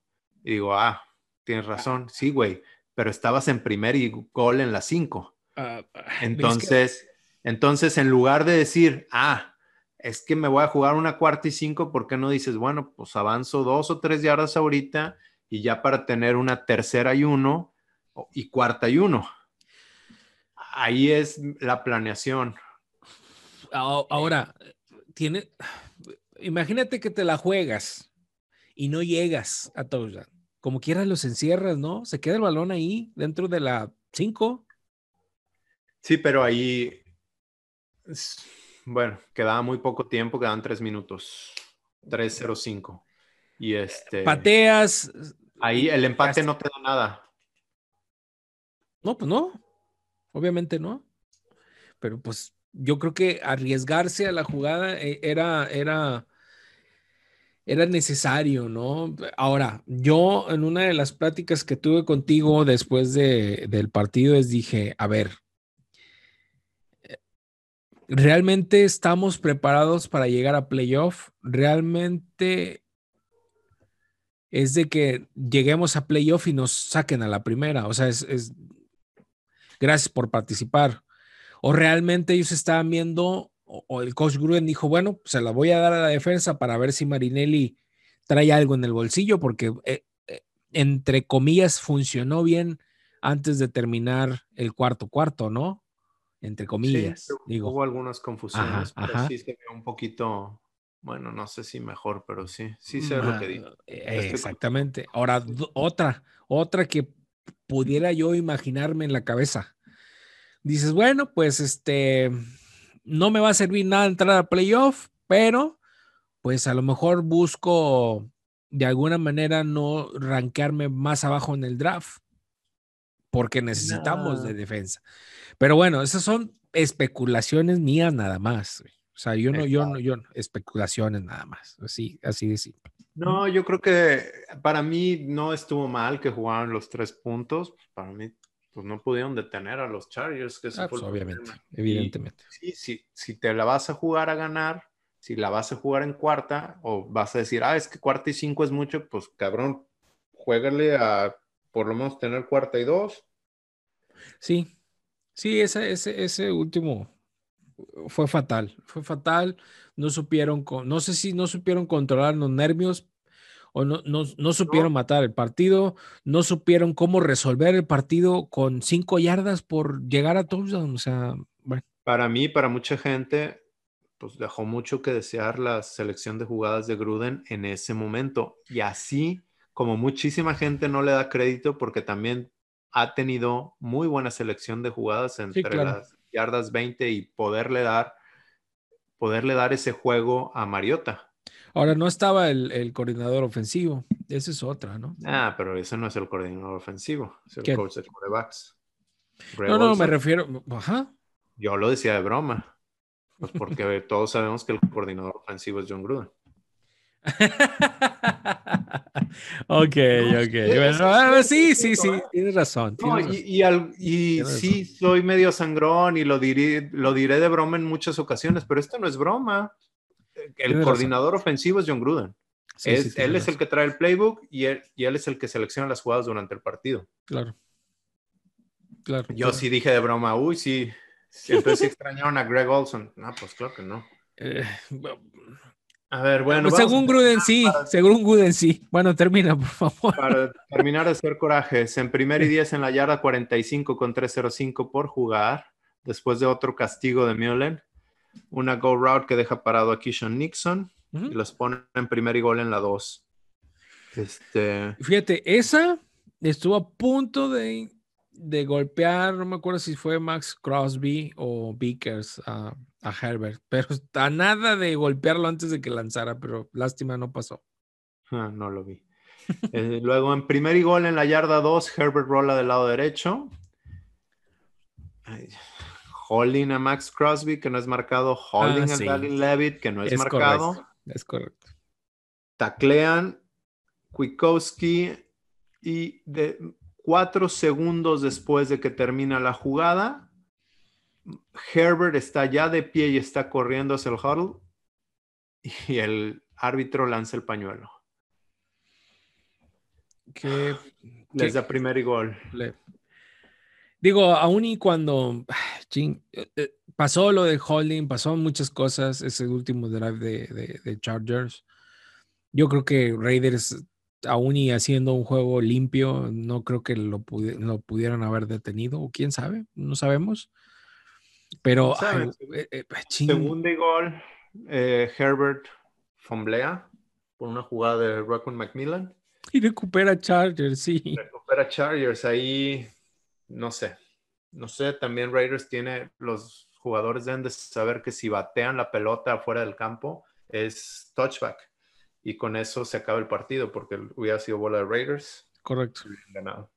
Y digo, ah, tienes razón, sí, güey, pero estabas en primer y gol en la cinco. Ah, entonces, entonces, en lugar de decir, ah, es que me voy a jugar una cuarta y cinco, ¿por qué no dices, bueno, pues avanzo dos o tres yardas ahorita y ya para tener una tercera y uno y cuarta y uno? Ahí es la planeación. Ahora, tiene, imagínate que te la juegas y no llegas a touchdown. Como quieras los encierras, ¿no? Se queda el balón ahí dentro de la 5. Sí, pero ahí, bueno, quedaba muy poco tiempo, quedaban tres minutos. 3-0-5. Y este. Pateas. Ahí el empate no te da nada. No, pues no. Obviamente no. Pero pues yo creo que arriesgarse a la jugada eh, era, era, era necesario, ¿no? Ahora, yo en una de las pláticas que tuve contigo después de, del partido les dije, a ver, ¿realmente estamos preparados para llegar a playoff? ¿Realmente es de que lleguemos a playoff y nos saquen a la primera? O sea, es, es gracias por participar o realmente ellos estaban viendo, o, el coach Gruden dijo, bueno, se la voy a dar a la defensa para ver si Marinelli trae algo en el bolsillo, porque eh, eh, entre comillas funcionó bien antes de terminar el cuarto cuarto, ¿no? Entre comillas. digo. Hubo algunas confusiones, pero sí se ve un poquito, bueno, no sé si mejor, pero sí, sí sé lo que digo. Eh, exactamente. Ahora, otra, otra que pudiera yo imaginarme en la cabeza dices, bueno, pues este, no me va a servir nada entrar a playoff, pero pues a lo mejor busco de alguna manera no rankearme más abajo en el draft, porque necesitamos de defensa. Pero bueno, esas son especulaciones mías nada más. O sea, yo no, yo no, yo no, especulaciones nada más. Así, así de simple. No, yo creo que para mí no estuvo mal que jugaran los tres puntos. Para mí pues no pudieron detener a los Chargers. Que ah, pues, obviamente, evidentemente. sí, sí, si te la vas a jugar a ganar, si la vas a jugar en cuarta, o vas a decir, ah, es que cuarta y cinco es mucho, pues cabrón, juégale a por lo menos tener cuarta y dos. Sí, sí, ese, ese, ese último fue fatal, fue fatal. No supieron, no sé si no supieron controlar los nervios o no, no, supieron matar el partido, no supieron cómo resolver el partido con cinco yardas por llegar a touchdown. O sea, bueno. Para mí, para mucha gente, pues dejó mucho que desear la selección de jugadas de Gruden en ese momento. Y así como muchísima gente no le da crédito porque también ha tenido muy buena selección de jugadas entre las yardas 20 y poderle dar, poderle dar ese juego a Mariota. Ahora no estaba el, coordinador ofensivo, esa es otra, ¿no? Ah, pero ese no es el coordinador ofensivo, es el coach de quarterbacks. No, no, me refiero, ajá. Yo lo decía de broma, pues porque todos sabemos que el coordinador ofensivo es John Gruden. ok, ok. Ah, sí, sí, sí, tienes razón. y, y, sí, soy medio sangrón y lo diré, lo diré de broma en muchas ocasiones, pero esto no es broma el coordinador ofensivo es John Gruden. él es el que trae el playbook y él, y él, es el que selecciona las jugadas durante el partido. Claro. Claro. Yo sí dije de broma, uy, sí. Entonces sí extrañaron a Greg Olson. No, pues claro que no. Eh, a ver, bueno. Pues según Gruden, sí. Según Gruden, sí. Bueno, termina, por favor. Para terminar de hacer corajes. En primer y diez en la yarda 45 con 305 por jugar. Después de otro castigo de Mullen una go route que deja parado a Kishon Nixon y los pone en primer y gol en la 2. Este... Fíjate, esa estuvo a punto de, de, golpear, no me acuerdo si fue Max Crosby o Vickers a, Herbert, pero a nada de golpearlo antes de que lanzara, pero lástima no pasó. Ah, no lo vi. Eh, luego en primer y gol en la yarda 2, Herbert rola del lado derecho. Ay, holding a Max Crosby, que no es marcado, holding ah, a Dalin Levitt, que no es, marcado. Es correcto. Taclean Kwiatkowski y de cuatro segundos después de que termina la jugada, Herbert está ya de pie y está corriendo hacia el huddle y el árbitro lanza el pañuelo. Que les da primer gol. Digo, aún y cuando eh, eh, pasó lo de Holding, pasó muchas cosas ese último drive de, Chargers. Yo creo que Raiders, aún y haciendo un juego limpio, no creo que lo, pudieran haber detenido, o quién sabe, no sabemos. Pero, eh, segundo gol, Herbert fomblea por una jugada de Rockwell Macmillan. Y recupera Chargers, sí. Recupera Chargers ahí no sé, no sé, también Raiders tiene, los jugadores deben de saber que si batean la pelota afuera del campo es touchback y con eso se acaba el partido porque hubiera sido bola de Raiders. Correcto. Ganado.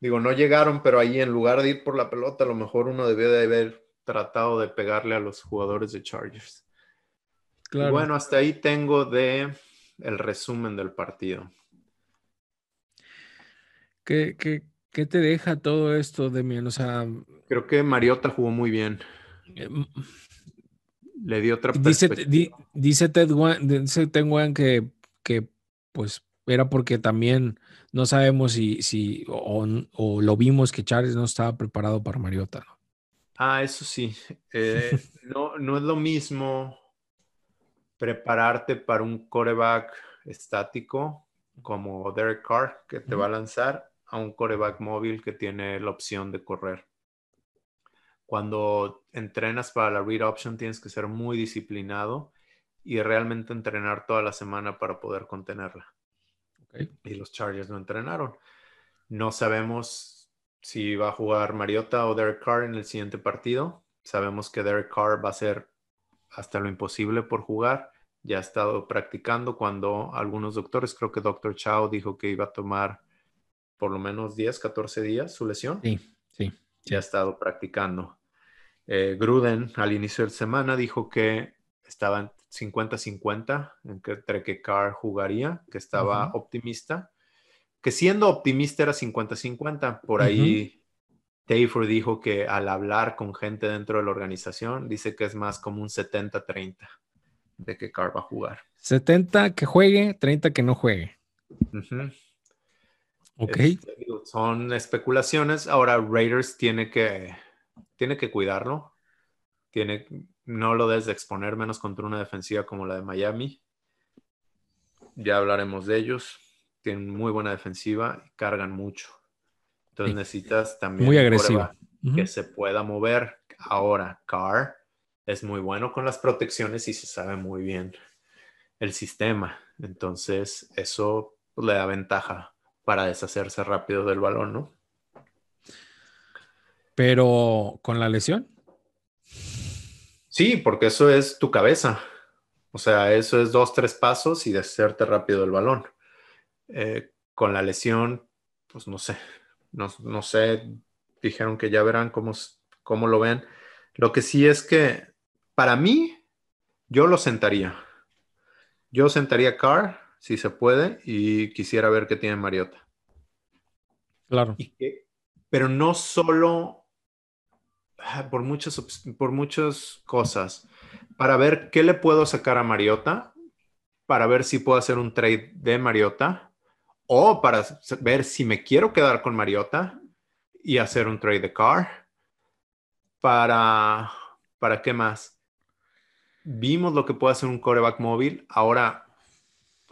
Digo, no llegaron, pero ahí en lugar de ir por la pelota, a lo mejor uno debió de haber tratado de pegarle a los jugadores de Chargers. Claro. bueno, hasta ahí tengo de el resumen del partido. ¿Qué, te deja todo esto, Demian? O sea, creo que Mariota jugó muy bien. Eh, Le dio otra dice, dice Ted Wan, que, que pues era porque también no sabemos si, si o, lo vimos que Charles no estaba preparado para Mariota. Ah, eso sí. Eh, no, no es lo mismo prepararte para un coreback estático como Derek Carr que te va a lanzar a un coreback móvil que tiene la opción de correr. Cuando entrenas para la read option tienes que ser muy disciplinado y realmente entrenar toda la semana para poder contenerla. Y los Chargers no entrenaron. No sabemos si va a jugar Mariota o Derek Carr en el siguiente partido. Sabemos que Derek Carr va a ser hasta lo imposible por jugar. Ya ha estado practicando cuando algunos doctores, creo que Dr. Chao dijo que iba a tomar por lo menos 10, 14 días su lesión. Sí, sí. Ya ha estado practicando. Eh, Gruden al inicio de la semana dijo que estaba en 50-50 entre que Carr jugaría, que estaba optimista, que siendo optimista era 50-50. Por ahí uh dijo que al hablar con gente dentro de la organización, dice que es más como un 70-30 de que Carr va a jugar. 70 que juegue, 30 que no juegue. Ok. Este, son especulaciones. Ahora Raiders tiene que, tiene que cuidarlo. tiene, no lo debes de exponer menos contra una defensiva como la de Miami. Ya hablaremos de ellos. Tienen muy buena defensiva y cargan mucho. Entonces necesitas también muy agresivo que se pueda mover. Ahora, Carr es muy bueno con las protecciones y se sabe muy bien el sistema. Entonces, eso le da ventaja para deshacerse rápido del balón, ¿no? Pero con la lesión. Sí, porque eso es tu cabeza. O sea, eso es dos, tres pasos y deshacerte rápido del balón. Eh, con la lesión, pues no sé, no, sé, dijeron que ya verán cómo, cómo lo ven. Lo que sí es que para mí, yo lo sentaría. Yo sentaría a Carr, si se puede, y quisiera ver qué tiene Mariota. Claro. pero no solo ah, por muchas, por muchas cosas. Para ver qué le puedo sacar a Mariota, para ver si puedo hacer un trade de Mariota, o para ver si me quiero quedar con Mariota y hacer un trade de Carr. Para, ¿para qué más? vimos lo que puede hacer un coreback móvil, ahora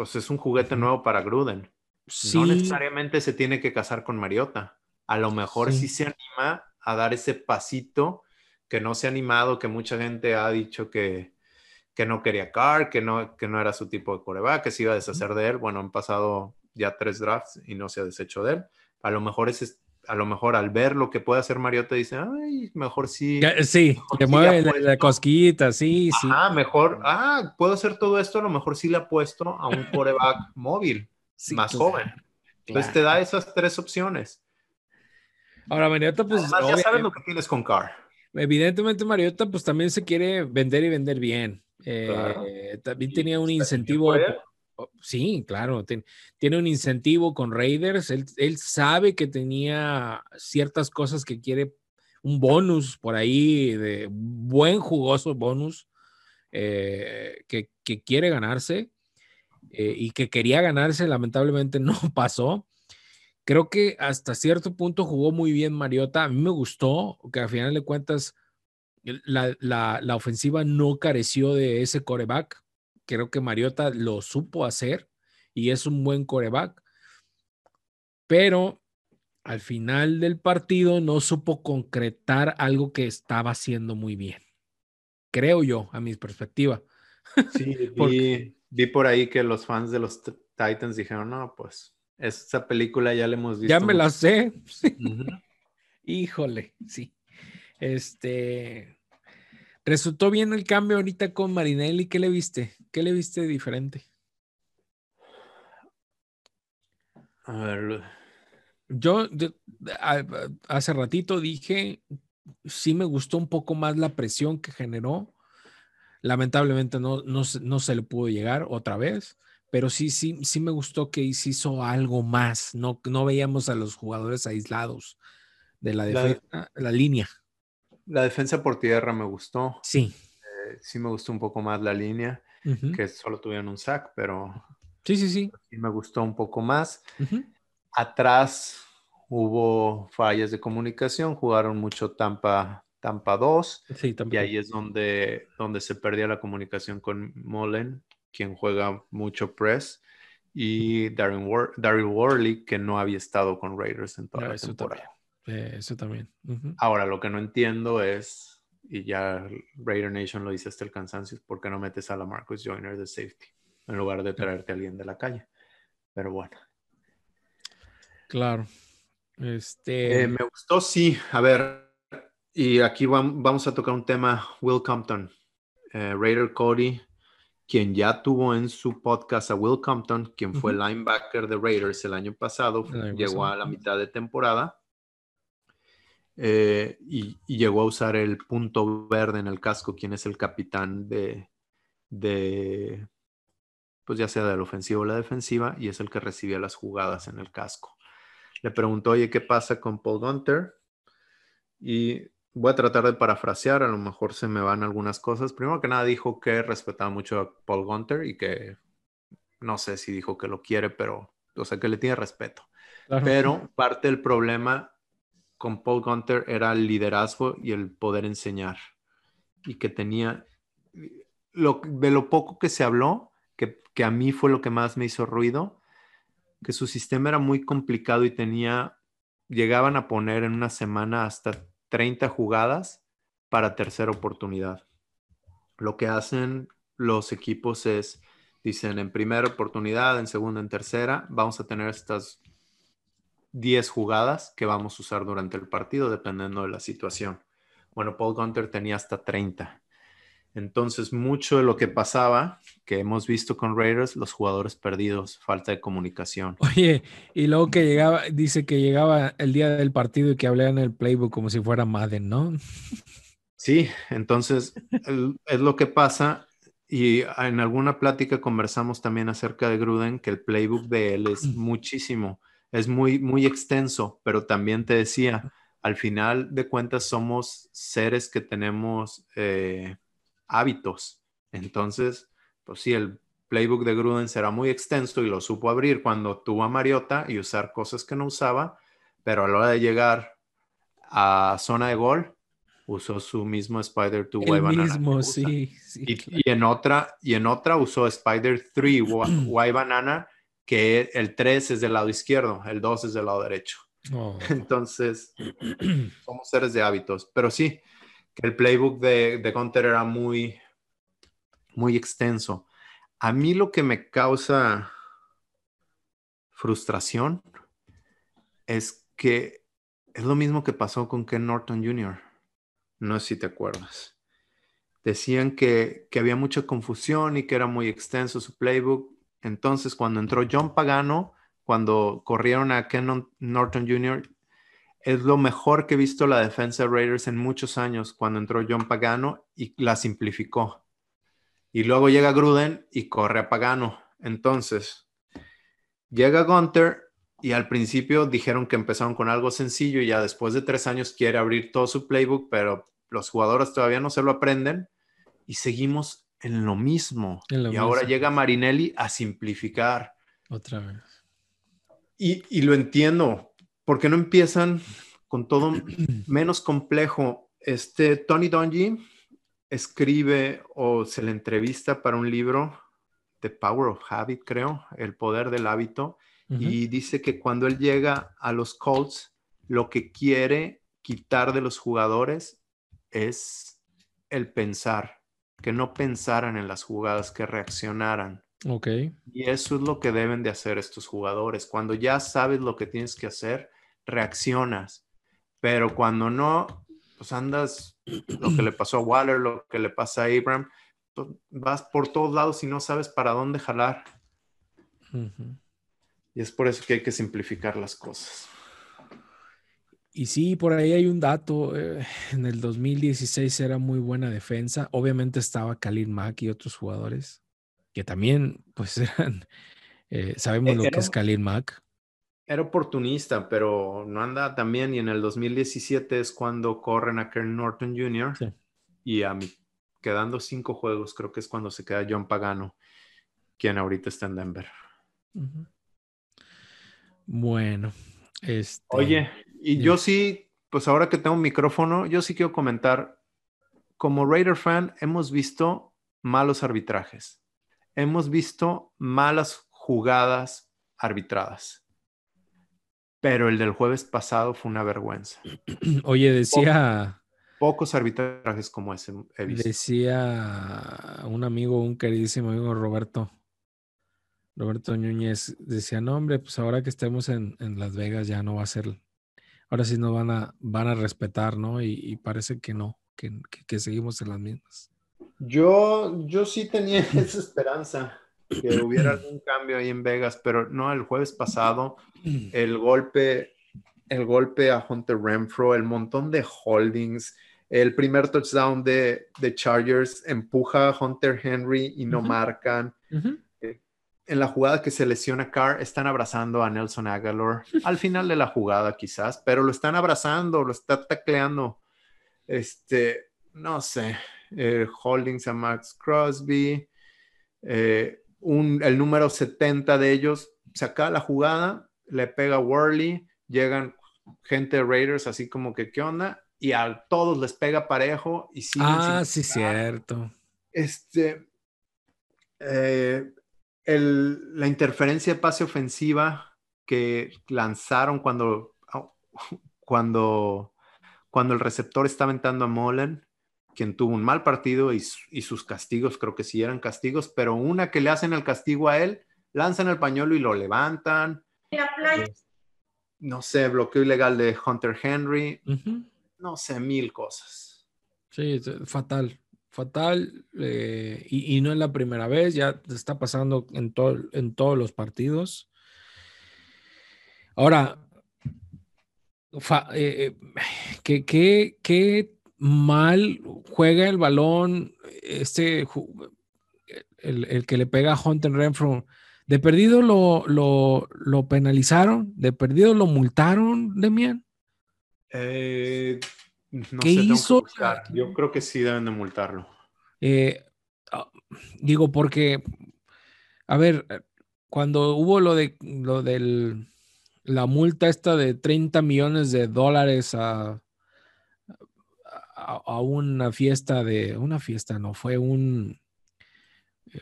pues es un juguete nuevo para Gruden. No necesariamente se tiene que casar con Mariota. A lo mejor sí. se anima a dar ese pasito que no se ha animado, que mucha gente ha dicho que, que no quería Carr, que no, que no era su tipo de coreback, que se iba a deshacer de él. Bueno, han pasado ya tres drafts y no se ha deshecho de él. A lo mejor ese, a lo mejor al ver lo que puede hacer Mariota dice, ay, mejor sí. Sí, que mueve la, cosquita, sí, sí. Ah, mejor, ah, puedo hacer todo esto, a lo mejor sí le apuesto a un coreback móvil, más joven. Entonces te da esas tres opciones. Ahora, Mariota, pues. ya sabes lo que tienes con Carr. Evidentemente, Mariota, pues también se quiere vender y vender bien. Eh, también tenía un incentivo. Oh, sí, claro, tiene un incentivo con Raiders. Él, sabe que tenía ciertas cosas que quiere, un bonus por ahí, de buen jugoso bonus, eh, que, quiere ganarse eh, y que quería ganarse, lamentablemente no pasó. Creo que hasta cierto punto jugó muy bien Mariota. A mí me gustó que al final de cuentas la, la ofensiva no careció de ese coreback Creo que Mariota lo supo hacer y es un buen coreback. Pero al final del partido no supo concretar algo que estaba haciendo muy bien. Creo yo, a mi perspectiva. Sí, vi, por ahí que los fans de los Titans dijeron, no, pues esa película ya la hemos visto. Ya me la sé. Híjole, sí. Este, ¿Resultó bien el cambio ahorita con Marinelli? ¿Qué le viste? ¿Qué le viste diferente? A ver. Yo, hace ratito dije, sí me gustó un poco más la presión que generó. Lamentablemente no, no, se le pudo llegar otra vez, pero sí, sí, sí me gustó que hizo algo más. No, no veíamos a los jugadores aislados de la, defensa, la línea. La defensa por tierra me gustó. Sí. Eh, sí me gustó un poco más la línea, que solo tuvieron un sack, pero... Sí, sí, sí. Sí me gustó un poco más. Atrás hubo fallas de comunicación, jugaron mucho Tampa, Tampa 2. Sí, y ahí es donde, donde se perdía la comunicación con Mullen, quien juega mucho press, y Darren Worley, que no había estado con Raiders en toda la temporada. Eh, eso también. Ahora, lo que no entiendo es, y ya Raider Nation lo dice hasta el cansancio, ¿por qué no metes a la Marcus Joyner de safety en lugar de traerte a alguien de la calle? Pero bueno. Claro. Este... Eh, me gustó, sí. A ver, y aquí vamos a tocar un tema, Will Compton, eh, Raider Cody, quien ya tuvo en su podcast a Will Compton, quien fue linebacker de Raiders el año pasado, llegó a la mitad de temporada eh, y, llegó a usar el punto verde en el casco, quien es el capitán de, de, pues ya sea de la ofensiva o la defensiva, y es el que recibía las jugadas en el casco. Le preguntó, oye, ¿qué pasa con Paul Gunter? Y voy a tratar de parafrasear, a lo mejor se me van algunas cosas. Primero que nada dijo que respetaba mucho a Paul Gunter y que no sé si dijo que lo quiere, pero, o sea, que le tiene respeto. Pero parte del problema con Paul Gunter era el liderazgo y el poder enseñar. y que tenía, lo, de lo poco que se habló, que, que a mí fue lo que más me hizo ruido, que su sistema era muy complicado y tenía, llegaban a poner en una semana hasta 30 jugadas para tercera oportunidad. Lo que hacen los equipos es, dicen, en primera oportunidad, en segunda, en tercera, vamos a tener estas 10 jugadas que vamos a usar durante el partido, dependiendo de la situación. Bueno, Paul Gunter tenía hasta 30. Entonces, mucho de lo que pasaba, que hemos visto con Raiders, los jugadores perdidos, falta de comunicación. Oye, y luego que llegaba, dice que llegaba el día del partido y que hablaban el playbook como si fuera Madden, ¿no? Sí, entonces es lo que pasa. Y en alguna plática conversamos también acerca de Gruden, que el playbook de él es muchísimo, es muy, muy extenso, pero también te decía, al final de cuentas somos seres que tenemos eh, hábitos. Entonces, pues sí, el playbook de Gruden será muy extenso y lo supo abrir cuando tuvo a Mariota y usar cosas que no usaba, pero a la hora de llegar a zona de gol, usó su mismo Spider 2 Y, en otra, y en otra usó Spider 3 Y Banana, que el 3 es del lado izquierdo, el 2 es del lado derecho. Oh. Entonces, somos seres de hábitos. Pero sí, que el playbook de, de Gunter era muy, muy extenso. A mí lo que me causa frustración es que es lo mismo que pasó con Ken Norton Jr. No sé si te acuerdas. Decían que, que había mucha confusión y que era muy extenso su playbook. Entonces, cuando entró John Pagano, cuando corrieron a Ken Norton Jr., es lo mejor que he visto la defensa de Raiders en muchos años cuando entró John Pagano y la simplificó. Y luego llega Gruden y corre a Pagano. Entonces, llega Gunter y al principio dijeron que empezaron con algo sencillo y ya después de tres años quiere abrir todo su playbook, pero los jugadores todavía no se lo aprenden y seguimos en lo mismo. y ahora llega Marinelli a simplificar. Otra vez. Y, y lo entiendo, ¿por qué no empiezan con todo menos complejo? Este Tony Dungy escribe o se le entrevista para un libro, The Power of Habit, creo, El Poder del Hábito, y dice que cuando él llega a los Colts, lo que quiere quitar de los jugadores es el pensar, que no pensaran en las jugadas, que reaccionaran. Ok. Y eso es lo que deben de hacer estos jugadores. Cuando ya sabes lo que tienes que hacer, reaccionas. Pero cuando no, pues andas, lo que le pasó a Waller, lo que le pasa a Abraham, pues vas por todos lados y no sabes para dónde jalar. Y es por eso que hay que simplificar las cosas. Y sí, por ahí hay un dato. Eh, en el 2016 era muy buena defensa. Obviamente estaba Khalil Mack y otros jugadores que también, pues eran, eh, sabemos lo que es Khalil Mack. Era oportunista, pero no anda tan bien. Y en el 2017 es cuando corren a Kern Norton Jr. Y a mí, quedando cinco juegos, creo que es cuando se queda John Pagano, quien ahorita está en Denver. Bueno, este... Oye, y yo sí, pues ahora que tengo un micrófono, yo sí quiero comentar, como Raider fan, hemos visto malos arbitrajes hemos visto malas jugadas arbitradas. Pero el del jueves pasado fue una vergüenza. Oye, decía... Pocos, arbitrajes como ese he visto. Decía un amigo, un queridísimo amigo Roberto, Roberto Núñez, decía, no hombre, pues ahora que estemos en, Las Vegas ya no va a ser, ahora sí nos van a, van a respetar, ¿no? Y, parece que no, que seguimos en las mismas. Yo, yo sí tenía esa esperanza que hubiera algún cambio ahí en Vegas, pero no, el jueves pasado, el golpe, el golpe a Hunter Renfro, el montón de holdings, el primer touchdown de, de Chargers empuja a Hunter Henry y no marcan. Eh, en la jugada que se lesiona Carr, están abrazando a Nelson Aguilar. Al final de la jugada, quizás, pero lo están abrazando, lo está tacleando. Este, no sé, eh, holdings a Max Crosby, eh, el número 70 de ellos saca la jugada, le pega a Worley, llegan gente de Raiders así como que, ¿qué onda? y a todos les pega parejo y sí. Ah, sí, cierto. Este, eh, el, la interferencia de pase ofensiva que lanzaron cuando, cuando, cuando el receptor estaba aventando a Mullen, quien tuvo un mal partido y, sus castigos, creo que sí eran castigos, pero una que le hacen el castigo a él, lanzan el pañuelo y lo levantan. no sé, bloqueo ilegal de Hunter Henry. No sé, mil cosas. Sí, fatal, fatal. Eh, y, no es la primera vez, ya está pasando en, en todos los partidos. Ahora, eh, eh, ¿qué, mal juega el balón este el, que le pega a Hunter Renfro. De perdido lo, lo, penalizaron, de perdido lo multaron, Demian. Eh, ¿Qué hizo? Yo creo que sí deben de multarlo. Ah, digo, porque, a ver, cuando hubo lo de lo del la multa esta de 30 millones de dólares a, a, una fiesta de, una fiesta, no, fue un, eh,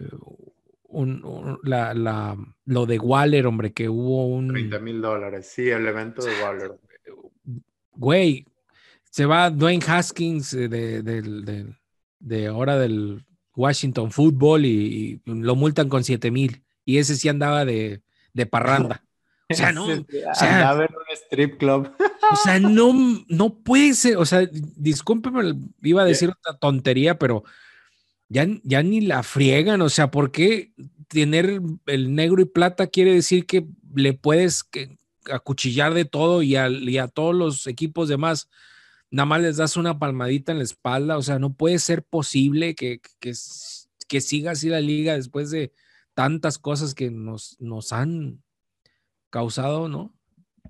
un, la, la, lo de Waller, hombre, que hubo un... 30 mil dólares, sí, el evento de Waller. Güey, se va Dwayne Haskins de, de, de, ahora del Washington Football y, y, lo multan con 7 mil. Y ese sí andaba de, de parranda. O sea, no. O sea, en un strip club. O sea, no, no puede ser. O sea, discúlpeme, iba a decir otra tontería, pero ya, ya ni la friegan. O sea, ¿por qué tener el negro y plata quiere decir que le puedes acuchillar de todo y a, todos los equipos demás? Nada más les das una palmadita en la espalda. O sea, no puede ser posible que, que, que siga así la liga después de tantas cosas que nos, nos han causado, ¿no?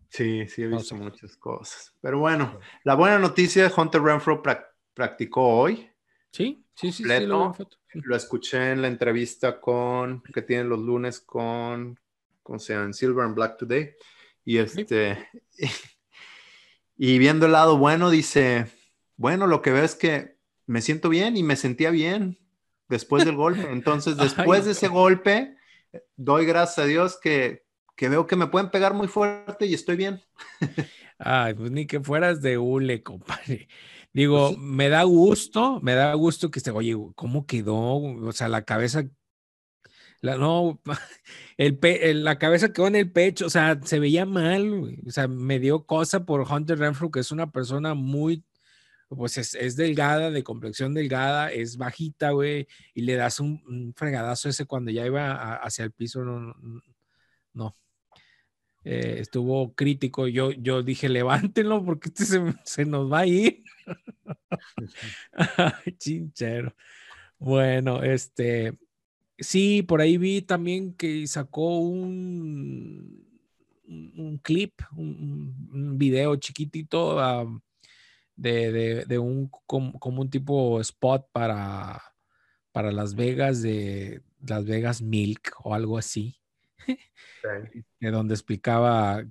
Sí, sí, he visto muchas cosas. Pero bueno, la buena noticia, Hunter Renfro practicó hoy. Sí, sí, sí, sí lo, lo, escuché en la entrevista con que tienen los lunes con, ¿cómo se llama? Silver and Black Today. Y este, y viendo el lado bueno, dice, bueno, lo que veo es que me siento bien y me sentía bien después del golpe. Entonces, después de ese golpe, doy gracias a Dios que, que veo que me pueden pegar muy fuerte y estoy bien. Ay, pues ni que fueras de hule, compadre. Digo, pues me da gusto, me da gusto que esté, oye, ¿cómo quedó? O sea, la cabeza, la, no, el, la cabeza quedó en el pecho, o sea, se veía mal, o sea, me dio cosa por Hunter Renfrew, que es una persona muy, pues es, delgada, de complexión delgada, es bajita, güey, y le das un, fregadazo ese cuando ya iba hacia el piso, no, no, eh, estuvo crítico. Yo, yo dije, levántenlo porque este se, nos va a ir. Chinchero. Bueno, este, sí, por ahí vi también que sacó un, un clip, un, video chiquitito de, un, como, un tipo spot para, para Las Vegas, de Las Vegas Milk o algo así. De donde explicaba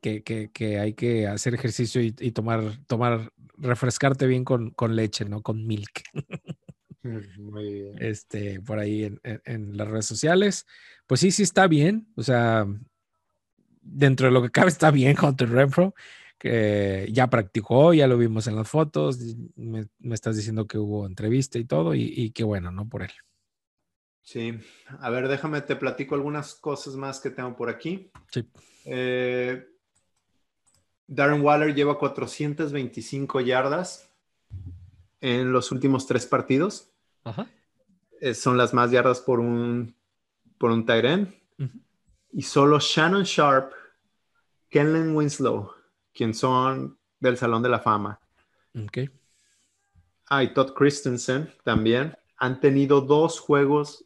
que, hay que hacer ejercicio y, tomar, tomar, refrescarte bien con, leche, ¿no? Con milk. Este, por ahí en, las redes sociales. Pues sí, sí está bien. O sea, dentro de lo que cabe está bien Hunter Renfro, que ya practicó, ya lo vimos en las fotos. Me, estás diciendo que hubo entrevista y todo, y, y qué bueno, ¿no? Por él. Sí, a ver, déjame, te platico algunas cosas más que tengo por aquí. Sí. Eh, Darren Waller lleva 425 yardas en los últimos tres partidos. Ajá. Eh, son las más yardas por un, por un tight end. Y solo Shannon Sharp, Kenlen Winslow, quien son del Salón de la Fama. Ok. Ah, y Todd Christensen también han tenido dos juegos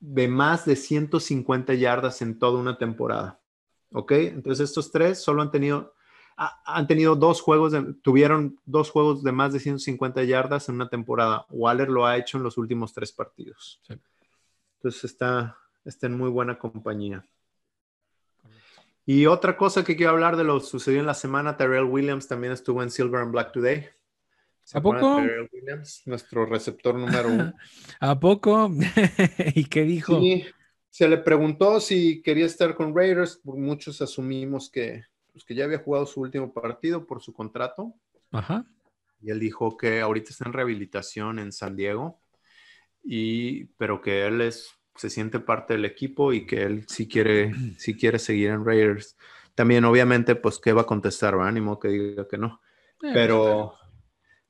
de más de 150 yardas en toda una temporada. ¿Ok? Entonces estos tres solo han tenido, han tenido dos juegos, tuvieron dos juegos de más de 150 yardas en una temporada. Waller lo ha hecho en los últimos tres partidos. Entonces está, está en muy buena compañía. Y otra cosa que quiero hablar de lo sucedió en la semana, Terrell Williams también estuvo en Silver and Black Today. ¿A poco? Terrell Williams, nuestro receptor número uno. ¿A poco? ¿Y qué dijo? Sí, se le preguntó si quería estar con Raiders. Muchos asumimos que, pues, que ya había jugado su último partido por su contrato. Ajá. Y él dijo que ahorita está en rehabilitación en San Diego, y, pero que él es, se siente parte del equipo y que él sí quiere, sí quiere seguir en Raiders. También, obviamente, pues, ¿qué va a contestar? Ánimo que diga que no. Eh, Pero,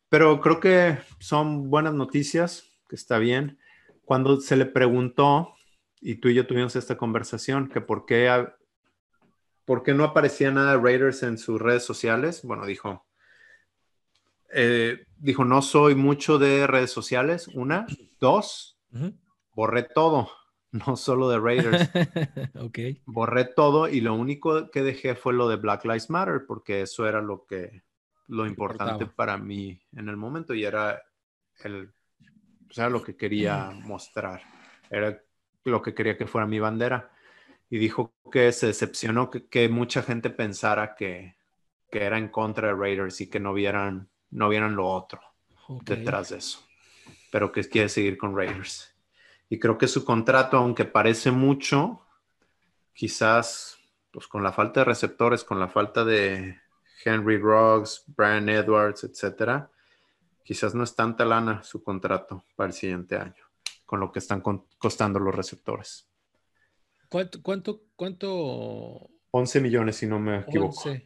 pero creo que son buenas noticias, que está bien. Cuando se le preguntó, y tú y yo tuvimos esta conversación, que por qué, por qué no aparecía nada de Raiders en sus redes sociales, bueno, dijo, eh, dijo, no soy mucho de redes sociales, una, dos, Ujú. borré todo, no solo de Raiders, ok. borré todo y lo único que dejé fue lo de Black Lives Matter, porque eso era lo que, lo importante Importaba. para mí en el momento y era el, o sea, lo que quería Mm. mostrar, era lo que quería que fuera mi bandera. Y dijo que se decepcionó que, que mucha gente pensara que, que era en contra de Raiders y que no vieran, no vieran lo otro detrás de eso, pero que quiere seguir con Raiders. Y creo que su contrato, aunque parece mucho, quizás pues con la falta de receptores, con la falta de Henry Ruggs, Brian Edwards, etcétera, quizás no es tanta lana su contrato para el siguiente año, con lo que están costando los receptores. ¿Cuánto, cuánto, cuánto? 11 millones, si no me equivoco. 11.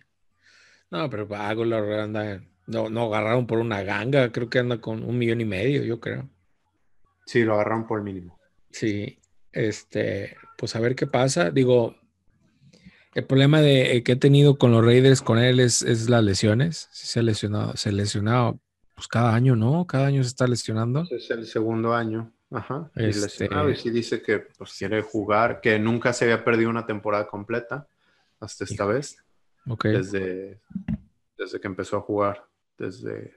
No, pero Aguilar anda, no, no agarraron por una ganga, creo que anda con un millón y medio, yo creo. Sí, lo agarraron por el mínimo. Sí, este, pues a ver qué pasa. Digo, el problema de, eh, que he tenido con los Raiders con él es, es las lesiones. Sí se ha lesionado, se ha lesionado pues cada año, ¿no? Cada año se está lesionando. Es el segundo año. Ajá. Y Este- lesionado, y sí dice que pues, quiere jugar, que nunca se había perdido una temporada completa hasta esta vez, Ok. desde, desde que empezó a jugar, desde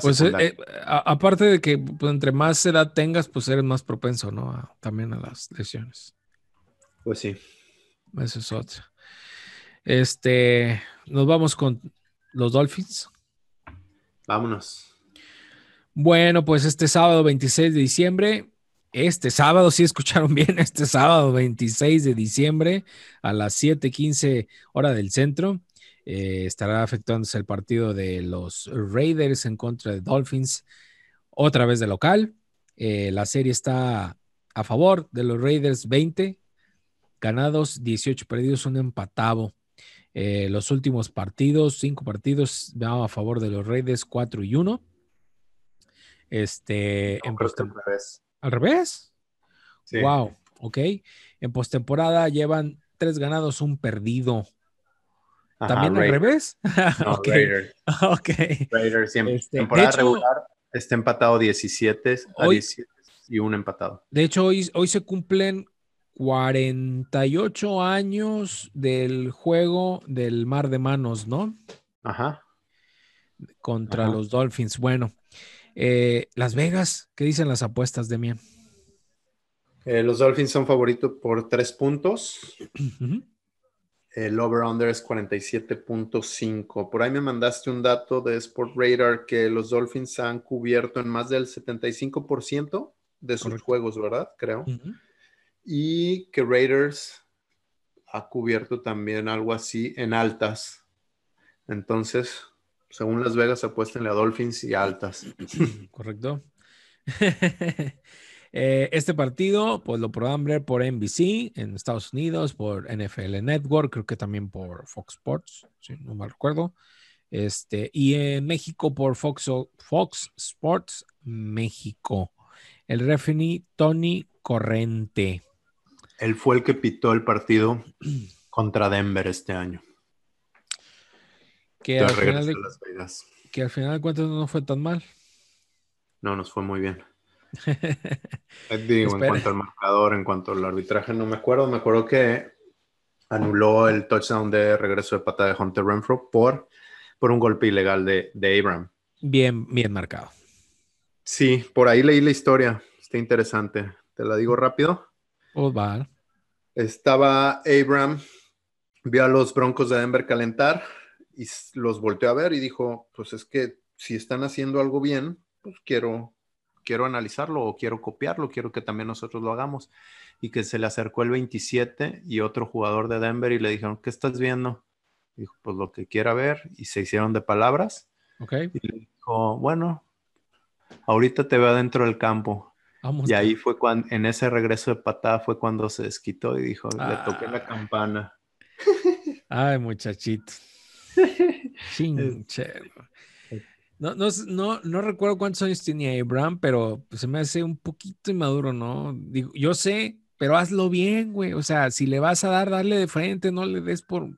Pues eh, eh, a- aparte de que pues, entre más edad tengas, pues eres más propenso, ¿no? A- también a las lesiones. Pues sí. Eso es otro. Este, nos vamos con los Dolphins. Vámonos. Bueno, pues este sábado 26 de diciembre, este sábado, si escucharon bien, este sábado 26 de diciembre a las 7:15 hora del centro, eh, estará efectuándose el partido de los Raiders en contra de Dolphins, otra vez de local. Eh, la serie está a favor de los Raiders 20 ganados, 18 perdidos, un empatado. Eh, los últimos partidos, cinco partidos, a favor de los Raiders, 4 y 1. Este, No, en al revés. ¿Al revés? Sí. Wow, ok. En postemporada llevan tres ganados, un perdido. Ajá, ¿También al revés? No, ok, Raiders. ok. Raiders siempre. Este, temporada hecho- regular está empatado 17 a Hoy- 17 y un empatado. De hecho, hoy, hoy se cumplen 48 años del juego del Mar de Manos, ¿no? Ajá. Contra Ajá. los Dolphins. Bueno, eh, Las Vegas, ¿qué dicen las apuestas de Mien? Eh, los Dolphins son favoritos por tres puntos. El over-under es 47.5. Por ahí me mandaste un dato de Sport Radar que los Dolphins han cubierto en más del 75% de sus Correcto. juegos, ¿verdad? Creo. Y que Raiders ha cubierto también algo así en altas. Entonces, según Las Vegas, apuéstenle a Dolphins y altas. Correcto. Eh, este partido, pues lo podrán ver por NBC en Estados Unidos, por NFL Network, creo que también por Fox Sports, si no mal recuerdo. Este, y en México por Fox, Fox Sports México. El referee Tony Corrente. Él fue el que pitó el partido contra Denver este año. Que al, final de, a Las Vegas. que al final de cuentas no fue tan mal. No, nos fue muy bien. Eh, Digo, en cuanto al marcador, en cuanto al arbitraje, no me acuerdo. Me acuerdo que anuló el touchdown de regreso de pata de Hunter Renfro por, por un golpe ilegal de, de Abram. Bien, bien marcado. Sí, por ahí leí la historia. Está interesante. Te la digo rápido. Pues va. Estaba Abram, vio a los Broncos de Denver calentar y los volteó a ver y dijo, pues es que si están haciendo algo bien, pues quiero, quiero analizarlo o quiero copiarlo, quiero que también nosotros lo hagamos. Y que se le acercó el 27 y otro jugador de Denver y le dijeron, ¿qué estás viendo? Dijo, pues lo que quiera ver. Y se hicieron de palabras. Ok. Y le dijo, bueno, ahorita te veo dentro del campo. Vamos. Y ahí fue cuando, en ese regreso de patada fue cuando se desquitó y dijo, le toqué la Ah. campana. Ay, muchachito. Chinchero. No, no, no, no recuerdo cuántos años tenía Abraham, pero pues, se me hace un poquito inmaduro, ¿no? Digo, yo sé, pero hazlo bien, güey. O sea, si le vas a dar, darle de frente, no le des por.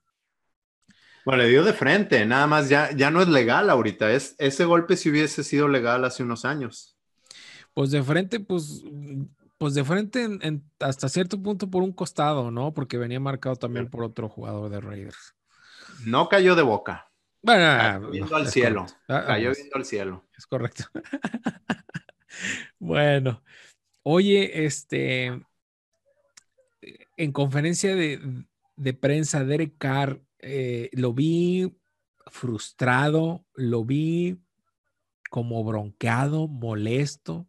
Bueno, le dio de frente, nada más ya, ya no es legal ahorita. Es, ese golpe si hubiese sido legal hace unos años. Pues de frente, pues, pues de frente en- en- hasta cierto punto por un costado, ¿no? Porque venía marcado también por otro jugador de Raiders. No cayó de boca, Bueno, Cayó viendo al cielo. correcto. Ah, cayó pues, viendo al cielo. Es correcto. bueno, oye, este, en conferencia de, de prensa, Derek Carr, eh, lo vi frustrado, lo vi como bronqueado, molesto,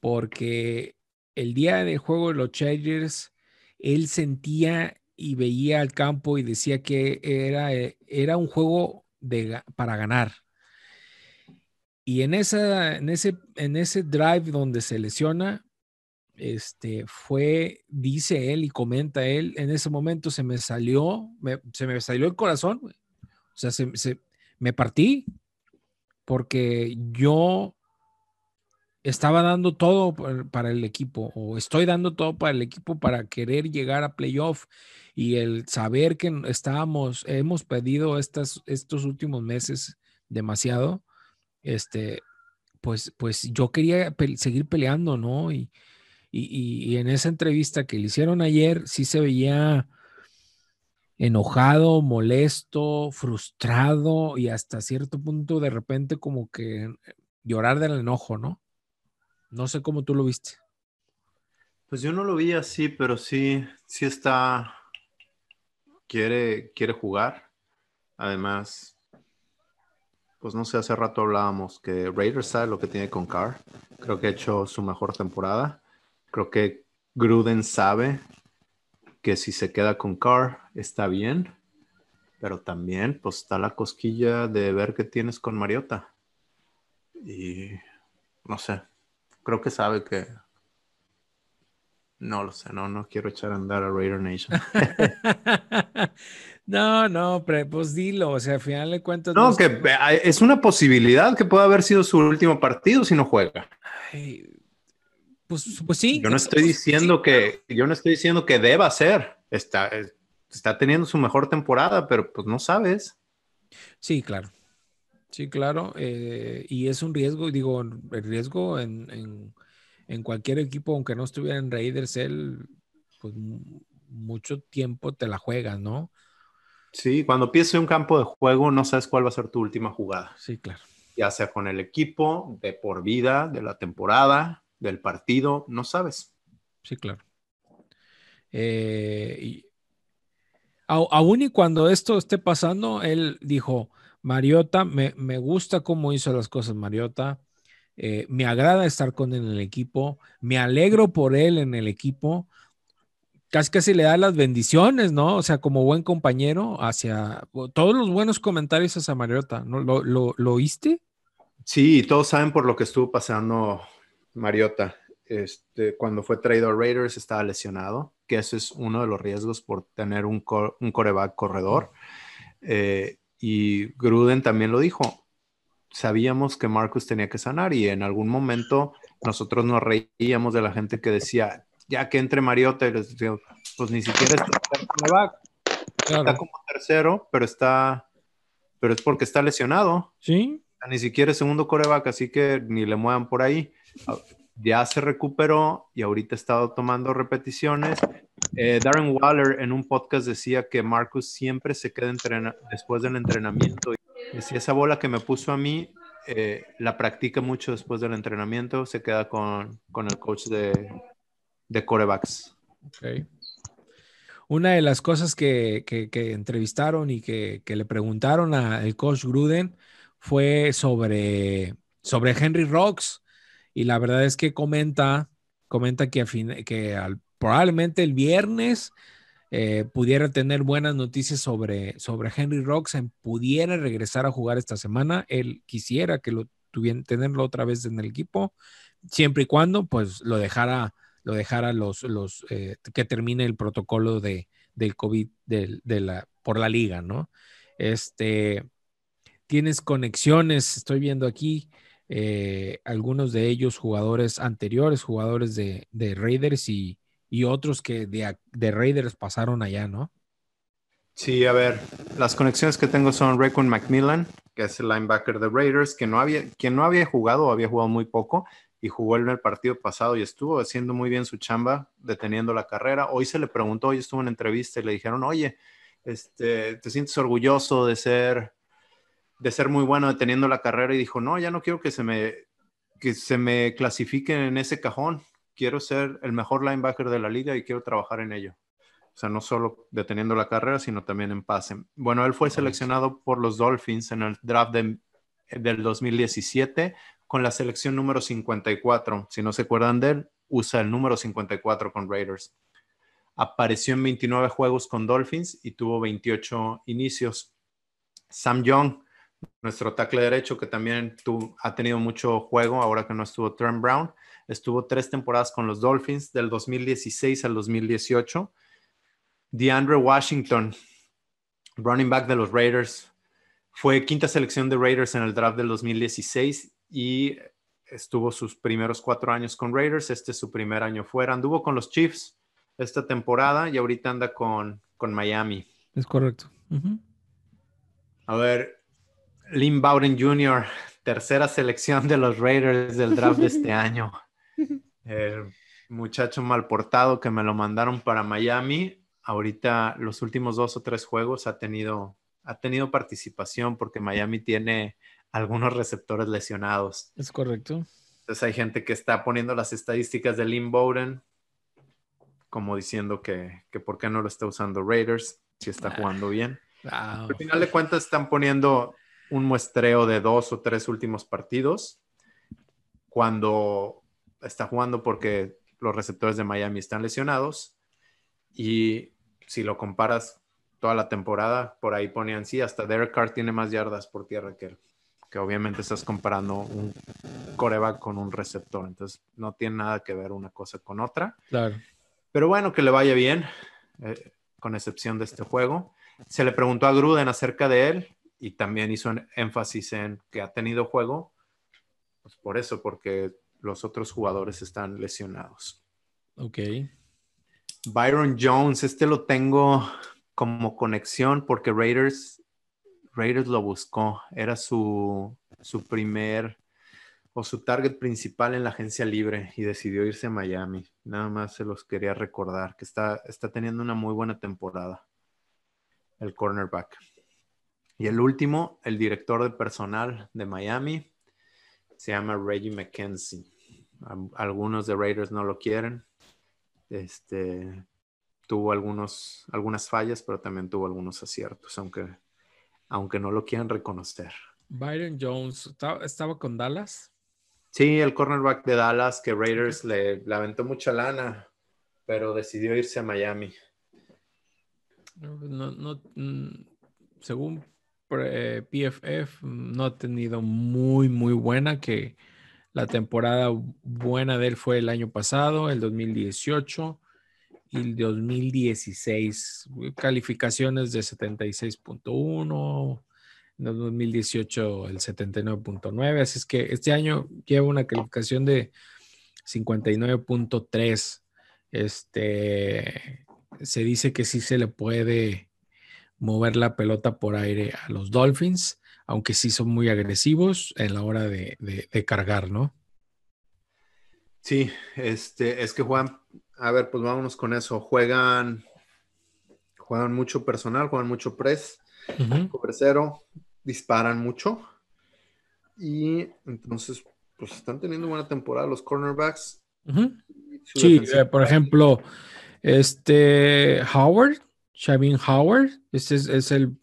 porque el día del juego de los Chargers, él sentía y veía al campo y decía que era, eh, era un juego de, para ganar. Y en, esa, en, ese, en ese drive donde se lesiona, este, fue, dice él y comenta él, en ese momento se me salió, me- se me salió el corazón, o sea, se, se- me partí porque yo estaba dando todo para el equipo o estoy dando todo para el equipo para querer llegar a playoff y el saber que estábamos, hemos pedido estas, estos últimos meses demasiado, este, pues, pues yo quería seguir peleando, ¿no? Y, y, y- y en esa entrevista que le hicieron ayer, sí se veía enojado, molesto, frustrado y hasta cierto punto de repente como que llorar del enojo, ¿no? No sé cómo tú lo viste. Pues yo no lo vi así, pero sí, sí está, quiere, quiere jugar. Además, pues no sé, hace rato hablábamos que Raiders sabe lo que tiene con Carr. Creo que ha hecho su mejor temporada. Creo que Gruden sabe que si se queda con Carr está bien, pero también pues está la cosquilla de ver qué tienes con Mariota. Y no sé, creo que sabe que no lo sé, no, no quiero echar a andar a Raider Nation. no, no, pero pues dilo, o sea, al final de cuentas. No, no que eh, es una posibilidad que pueda haber sido su último partido si no juega. Ay, pues, pues sí. Yo no estoy pues, diciendo sí. que, yo no estoy diciendo que deba ser. Está, está teniendo su mejor temporada, pero pues no sabes. Sí, claro. Sí, claro. eh, y es un riesgo, digo, el riesgo en, en, en cualquier equipo, aunque no estuviera en Raiders, él, pues mu- mucho tiempo te la juegas, ¿no? Sí, cuando pienses en un campo de juego, no sabes cuál va a ser tu última jugada. Sí, claro. Ya sea con el equipo, de por vida, de la temporada, del partido, no sabes. Sí, claro. Eh, y aún y cuando esto esté pasando, él dijo, Mariota, me, me gusta cómo hizo las cosas Mariota, eh, me agrada estar con él en el equipo, me alegro por él en el equipo, casi casi le da las bendiciones, ¿no? O sea, como buen compañero hacia todos los buenos comentarios hacia Mariota, ¿no? ¿Lo, lo, lo oíste? Sí, todos saben por lo que estuvo pasando Mariota. Este, cuando fue traído a Raiders estaba lesionado, que ese es uno de los riesgos por tener un, co- un coreback corredor. Eh, y Gruden también lo dijo. Sabíamos que Marcus tenía que sanar y en algún momento nosotros nos reíamos de la gente que decía, ya que entre Mariota, y les decía, pues ni siquiera es tercer coreback, está como tercero, pero está, pero es porque está lesionado Sí, ni siquiera es segundo coreback, así que ni le muevan por ahí. Ah, Ya se recuperó y ahorita ha estado tomando repeticiones. Eh, Darren Waller en un podcast decía que Marcus siempre se queda después del entrenamiento. Decía, esa bola que me puso a mí, eh, la practica mucho después del entrenamiento, se queda con, con el coach de, de corebacks. ok. una de las cosas que, entrevistaron y que, le preguntaron al coach Gruden fue sobre, sobre Henry Rocks. Y la verdad es que comenta, comenta que, que probablemente el viernes eh, pudiera tener buenas noticias sobre, sobre Henry Rocks, pudiera regresar a jugar esta semana. Él quisiera que lo tuviera, tenerlo otra vez en el equipo, siempre y cuando pues lo dejara lo dejara los, los eh, que termine el protocolo de, del COVID de, la, por la liga, ¿no? Este, tienes conexiones, estoy viendo aquí eh, algunos de ellos jugadores anteriores, jugadores de, Raiders y, otros que de, de, Raiders pasaron allá, ¿no? Sí, a ver, las conexiones que tengo son Raycon McMillan, que es el linebacker de Raiders, que no había, que no había jugado, había jugado muy poco, y jugó en el partido pasado y estuvo haciendo muy bien su chamba, deteniendo la carrera. Hoy se le preguntó, hoy estuvo en entrevista y le dijeron, oye, este, ¿te sientes orgulloso de ser, de ser muy bueno deteniendo la carrera? Y dijo, no, ya no quiero que se me, que se me clasifiquen en ese cajón. Quiero ser el mejor linebacker de la liga y quiero trabajar en ello. O sea, no solo deteniendo la carrera, sino también en pase. Bueno, él fue seleccionado por los Dolphins en el draft de, del 2017 con la selección número 54. Si no se acuerdan de él, usa el número 54 con Raiders. Apareció en 29 juegos con Dolphins y tuvo 28 inicios. Sam Young, nuestro tackle derecho, que también ha tenido mucho juego ahora que no estuvo Trent Brown, estuvo tres temporadas con los Dolphins del 2016 al 2018. DeAndre Washington, running back de los Raiders, fue quinta selección de Raiders en el draft del 2016 y estuvo sus primeros cuatro años con Raiders. Este es su primer año fuera. Anduvo con los Chiefs esta temporada y ahorita anda con, Miami. Es correcto. A ver, Lynn Bowden Jr., tercera selección de los Raiders del draft de este año. El muchacho mal portado que me lo mandaron para Miami. Ahorita los últimos dos o tres juegos ha tenido, ha tenido participación porque Miami tiene algunos receptores lesionados. Es correcto. Entonces hay gente que está poniendo las estadísticas de Lynn Bowden como diciendo que, que por qué no lo está usando Raiders si está ah. jugando bien. Al final de cuentas están poniendo un muestreo de dos o tres últimos partidos cuando está jugando porque los receptores de Miami están lesionados y si lo comparas toda la temporada, por ahí ponían, sí, hasta Derek Carr tiene más yardas por tierra que él que obviamente estás comparando un coreback con un receptor, entonces no tiene nada que ver una cosa con otra. Claro. Pero bueno, que le vaya bien, eh, con excepción de este juego. Se le preguntó a Gruden acerca de él y también hizo énfasis en que ha tenido juego, pues por eso, porque los otros jugadores están lesionados. Ok. Byron Jones, este lo tengo como conexión porque Raiders Raiders lo buscó. Era su, primer o su target principal en la agencia libre y decidió irse a Miami. Nada más se los quería recordar que está, está teniendo una muy buena temporada el cornerback. Y el último, el director de personal de Miami, se llama Reggie McKenzie. Algunos de Raiders no lo quieren. Este, tuvo algunos, algunas fallas, pero también tuvo algunos aciertos, aunque aunque no lo quieran reconocer. Byron Jones, ¿estaba con Dallas? Sí, el cornerback de Dallas, que Raiders le, aventó mucha lana, pero decidió irse a Miami. No, mm, según PFF, no ha tenido muy, muy buena, que la temporada buena de él fue el año pasado, el 2018 y el 2016, calificaciones de 76.1, en el 2018 el 79.9, así es que este año lleva una calificación de 59.3. Este, se dice que sí se le puede mover la pelota por aire a los Dolphins, aunque sí son muy agresivos en la hora de, de cargar, ¿no? Sí, este, es que Juan, a ver, pues vámonos con eso. Juegan, juegan mucho personal, juegan mucho press, uh disparan mucho. Y entonces, pues están teniendo buena temporada los cornerbacks. Sí, eh, por ejemplo, Este Howard, Shavin Howard, este es, el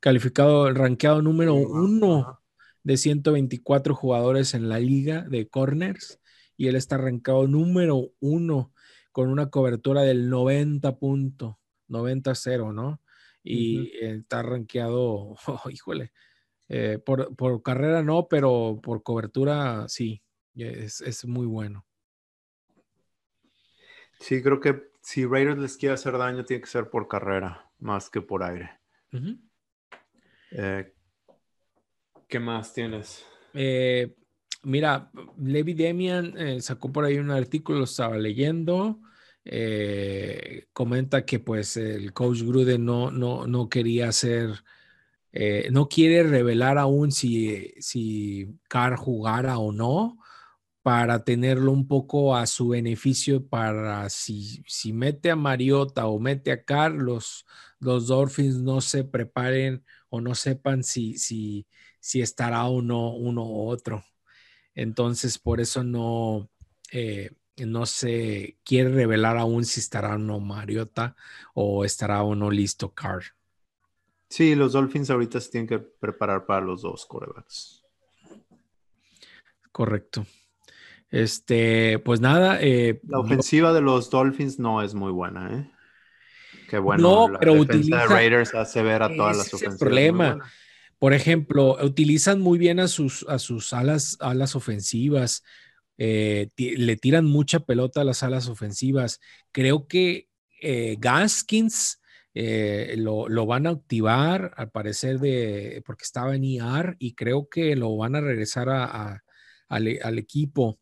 calificado, el rankeado número uno de 124 jugadores en la liga de corners y él está arrancado número uno con una cobertura del 90 punto, 90-0, ¿no? Y está rankeado, híjole, eh, por, carrera no, pero por cobertura sí, es, muy bueno. Sí, creo que si Raiders les quiere hacer daño, tiene que ser por carrera, más que por aire. Eh, ¿Qué más tienes? Eh, Mira, Levi Demian eh, sacó por ahí un artículo, lo estaba leyendo. Comenta que pues el coach Gruden no, no, no quería hacer, no quiere revelar aún si, si Carr jugara o no, para tenerlo un poco a su beneficio para si, si mete a Mariota o mete a Carr, los, Dolphins no se preparen o no sepan si, si, si estará o no uno u otro. Entonces, por eso no, eh, no se quiere revelar aún si estará o no Mariota o estará o no listo Carr. Sí, los Dolphins ahorita se tienen que preparar para los dos corebacks. Correcto. Este, pues nada. Eh, la ofensiva de los Dolphins no es muy buena, ¿eh? Qué bueno. No, pero utiliza, de Raiders hace ver a todas las ofensivas. problema. Por ejemplo, utilizan muy bien a sus, a sus alas, alas ofensivas, eh, le tiran mucha pelota a las alas ofensivas. Creo que eh, Gaskins eh, lo, van a activar al parecer de, porque estaba en IR y creo que lo van a regresar a, al, al, equipo.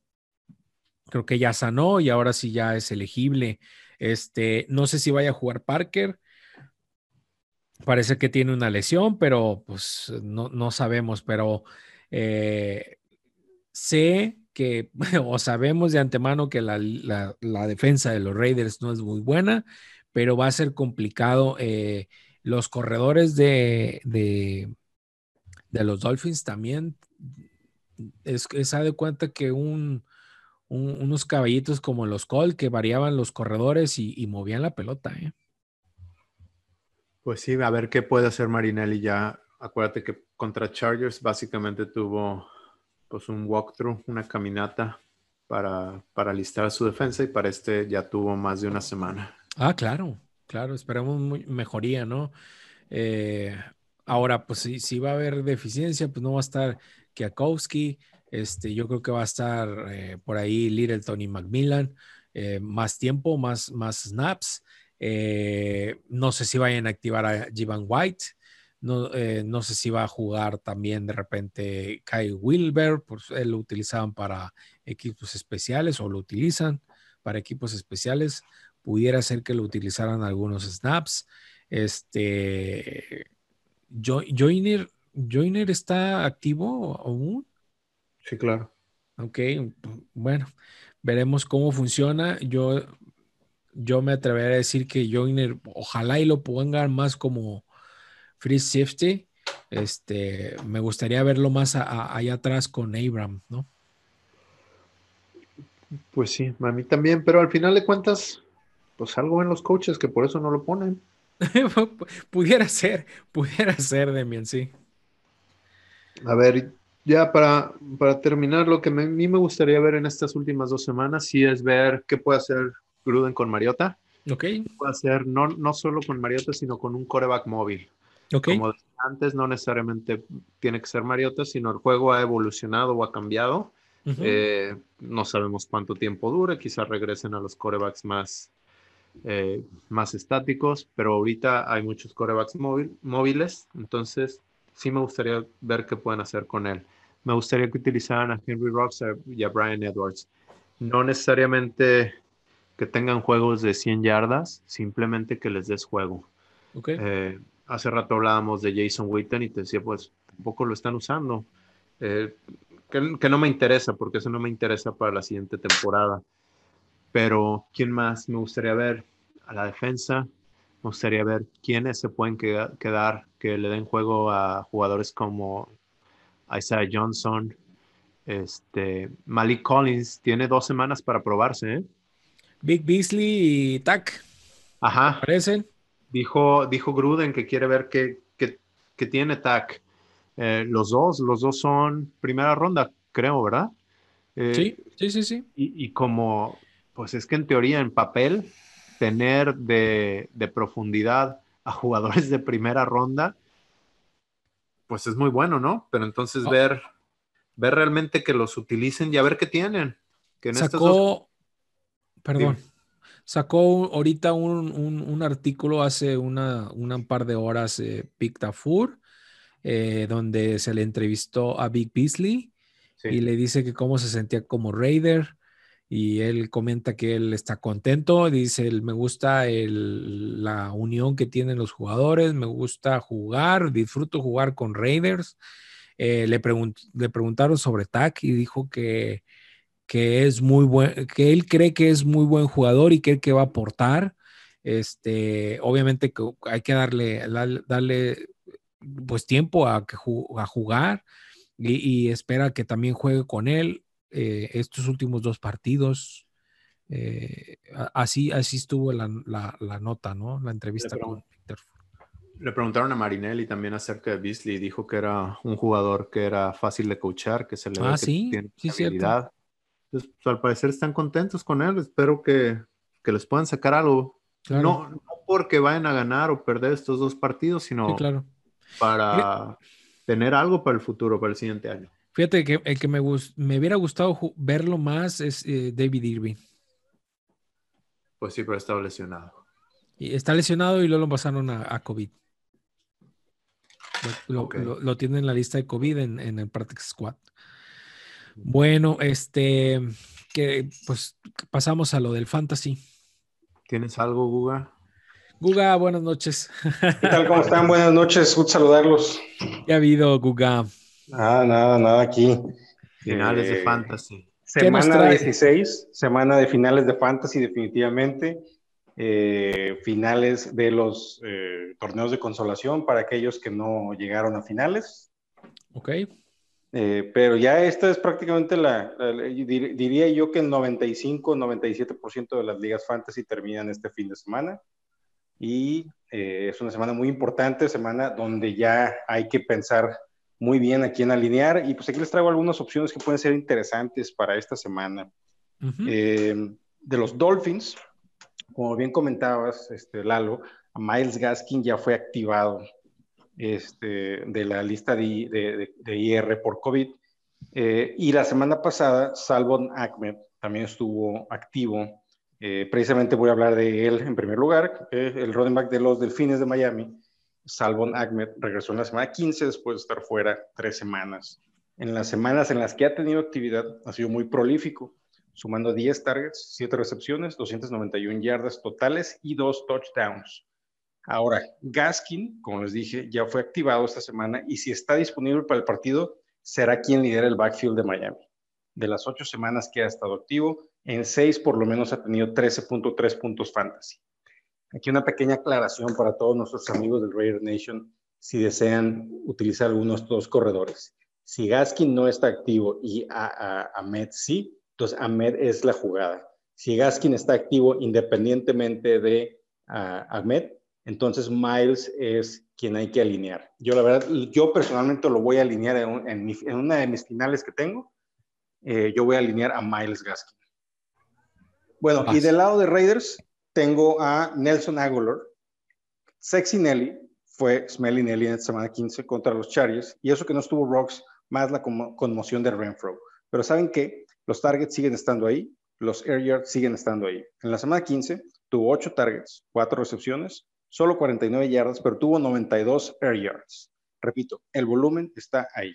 Creo que ya sanó y ahora sí ya es elegible. Este, no sé si vaya a jugar Parker. Parece que tiene una lesión, pero pues no, sabemos, pero eh, sé que, o sabemos de antemano que la, defensa de los Raiders no es muy buena, pero va a ser complicado. Eh, los corredores de, de, los Dolphins también, es, es de cuenta que un, unos caballitos como los Colts que variaban los corredores y, y movían la pelota. ¿eh? Pues sí, a ver qué puede hacer Marinelli ya. Acuérdate que contra Chargers básicamente tuvo pues un walkthrough, una caminata para, para listar su defensa y para este ya tuvo más de una semana. Ah, claro, claro, esperamos mejoría, ¿no? Eh, ahora, pues si, va a haber deficiencia, pues no va a estar Kiakowski, este, yo creo que va a estar eh, por ahí Little Tony Macmillan, eh, más tiempo, más, más snaps. Eh, no sé si vayan a activar a Jivan White. No, eh, no, sé si va a jugar también de repente Kai Wilber, pues él lo utilizaban para equipos especiales o lo utilizan para equipos especiales. Pudiera ser que lo utilizaran algunos snaps. Este Joiner está activo aún. Sí, claro. Ok, bueno, veremos cómo funciona. Yo yo me atrevería a decir que Joyner, ojalá y lo pongan más como free safety. Este, me gustaría verlo más allá atrás con Abram, ¿no? Pues sí, a mí también, pero al final de cuentas, pues algo en los coaches que por eso no lo ponen. pudiera ser, pudiera ser, Demian, sí. A ver, ya para, para terminar, lo que a mí me gustaría ver en estas últimas dos semanas, sí es ver qué puede hacer Gruden con Mariota. Ok. Puede ser no, no solo con Mariota, sino con un coreback móvil. Ok. Como antes, no necesariamente tiene que ser Mariota, sino el juego ha evolucionado o ha cambiado. Eh, no sabemos cuánto tiempo dure, quizás regresen a los corebacks más, eh, más estáticos, pero ahorita hay muchos corebacks móvil, móviles, entonces sí me gustaría ver qué pueden hacer con él. Me gustaría que utilizaran a Henry Rocks y a Brian Edwards. No necesariamente que tengan juegos de 100 yardas, simplemente que les des juego. Eh, hace rato hablábamos de Jason Witten y te decía, pues tampoco lo están usando. Eh, que, no me interesa, porque eso no me interesa para la siguiente temporada. Pero, ¿quién más me gustaría ver? A la defensa, me gustaría ver quiénes se pueden quedar, que le den juego a jugadores como Isaiah Johnson, este, Malik Collins, tiene dos semanas para probarse, ¿eh? Big Beasley y Tac. Ajá. ¿Parecen? Dijo, dijo Gruden que quiere ver qué, qué, tiene TAC. Eh, los dos, los dos son primera ronda, creo, ¿verdad? Eh, sí, sí, sí, sí. Y, como, pues es que en teoría, en papel, tener de, de profundidad a jugadores de primera ronda, pues es muy bueno, ¿no? Pero entonces oh. ver, ver realmente que los utilicen y a ver qué tienen. Que sacó, perdón, sacó ahorita un, artículo hace una, un par de horas, eh, Pictafur, eh, donde se le entrevistó a Big Beasley y le dice que cómo se sentía como Raider y él comenta que él está contento, dice, me gusta la unión que tienen los jugadores, me gusta jugar, disfruto jugar con Raiders. Eh, le, preguntaron sobre TAC y dijo que, que es muy buen, que él cree que es muy buen jugador y que, que va a aportar. Este, obviamente que hay que darle, darle, pues tiempo a, que, a jugar y espera que también juegue con él. Eh, estos últimos dos partidos. Eh, así, así estuvo la, nota, ¿no? La entrevista con Peter. Le preguntaron a Marinelli también acerca de Beasley y dijo que era un jugador que era fácil de coachar, que se le ve ah, que sí, tiene sí, habilidad. Entonces, pues, al parecer están contentos con él. Espero que, les puedan sacar algo. No, no, porque vayan a ganar o perder estos dos partidos, sino claro. para tener algo para el futuro, para el siguiente año. Fíjate que el que me, me hubiera gustado verlo más es eh, David Irving. Pues sí, pero está lesionado. Y está lesionado y luego lo pasaron a, COVID. Lo, lo, tienen en la lista de COVID en, el Practice Squad. Bueno, este, que pues pasamos a lo del fantasy. ¿Tienes algo, Guga? Guga, buenas noches. ¿Qué tal? ¿Cómo están? Buenas noches, un saludarlos. ¿Qué ha habido, Guga? Nada, nada, nada aquí. Finales de eh, Fantasy. Semana 16, semana de finales de Fantasy, definitivamente. Eh, finales de los eh, torneos de consolación para aquellos que no llegaron a finales. Ok. pero ya esta es prácticamente la, diría yo que el 95, 97% de las ligas fantasy terminan este fin de semana. Y es una semana muy importante, semana donde ya hay que pensar muy bien a quién alinear. Y pues aquí les traigo algunas opciones que pueden ser interesantes para esta semana. Eh, de los Dolphins, como bien comentabas, este, Lalo, Miles Gaskin ya fue activado este, de la lista de, de, IR por COVID. Eh, y la semana pasada, Salvon Ahmed también estuvo activo. Eh, precisamente voy a hablar de él en primer lugar, el running back de los Delfines de Miami Salvon Ahmed regresó en la semana 15 después de estar fuera tres semanas. En las semanas en las que ha tenido actividad, ha sido muy prolífico, sumando 10 targets, 7 recepciones, 291 yardas totales y 2 touchdowns. Ahora, Gaskin, como les dije, ya fue activado esta semana y si está disponible para el partido, será quien lidera el backfield de Miami. De las 8 semanas que ha estado activo, en 6 por lo menos ha tenido 13.3 puntos fantasy. Aquí una pequeña aclaración para todos nuestros amigos del Raider Nation si desean utilizar algunos de estos corredores. Si Gaskin no está activo y Ahmed sí, entonces Ahmed es la jugada. Si Gaskin está activo independientemente de Ahmed, entonces Miles es quien hay que alinear. Yo la verdad, yo personalmente lo voy a alinear en, una de mis finales que tengo. Eh, yo voy a alinear a Miles Gaskin. Bueno, y del lado de Raiders, tengo a Nelson Aguilar. Sexy Nelly fue Smelly Nelly en esta semana 15 contra los Chargers. Y eso que no estuvo Rocks, más la conmoción de Renfro. Pero ¿saben qué? Los targets siguen estando ahí. Los air yards siguen estando ahí. En la semana 15 tuvo 8 targets, 4 recepciones, solo 49 yardas, pero tuvo 92 air yards. Repito, el volumen está ahí.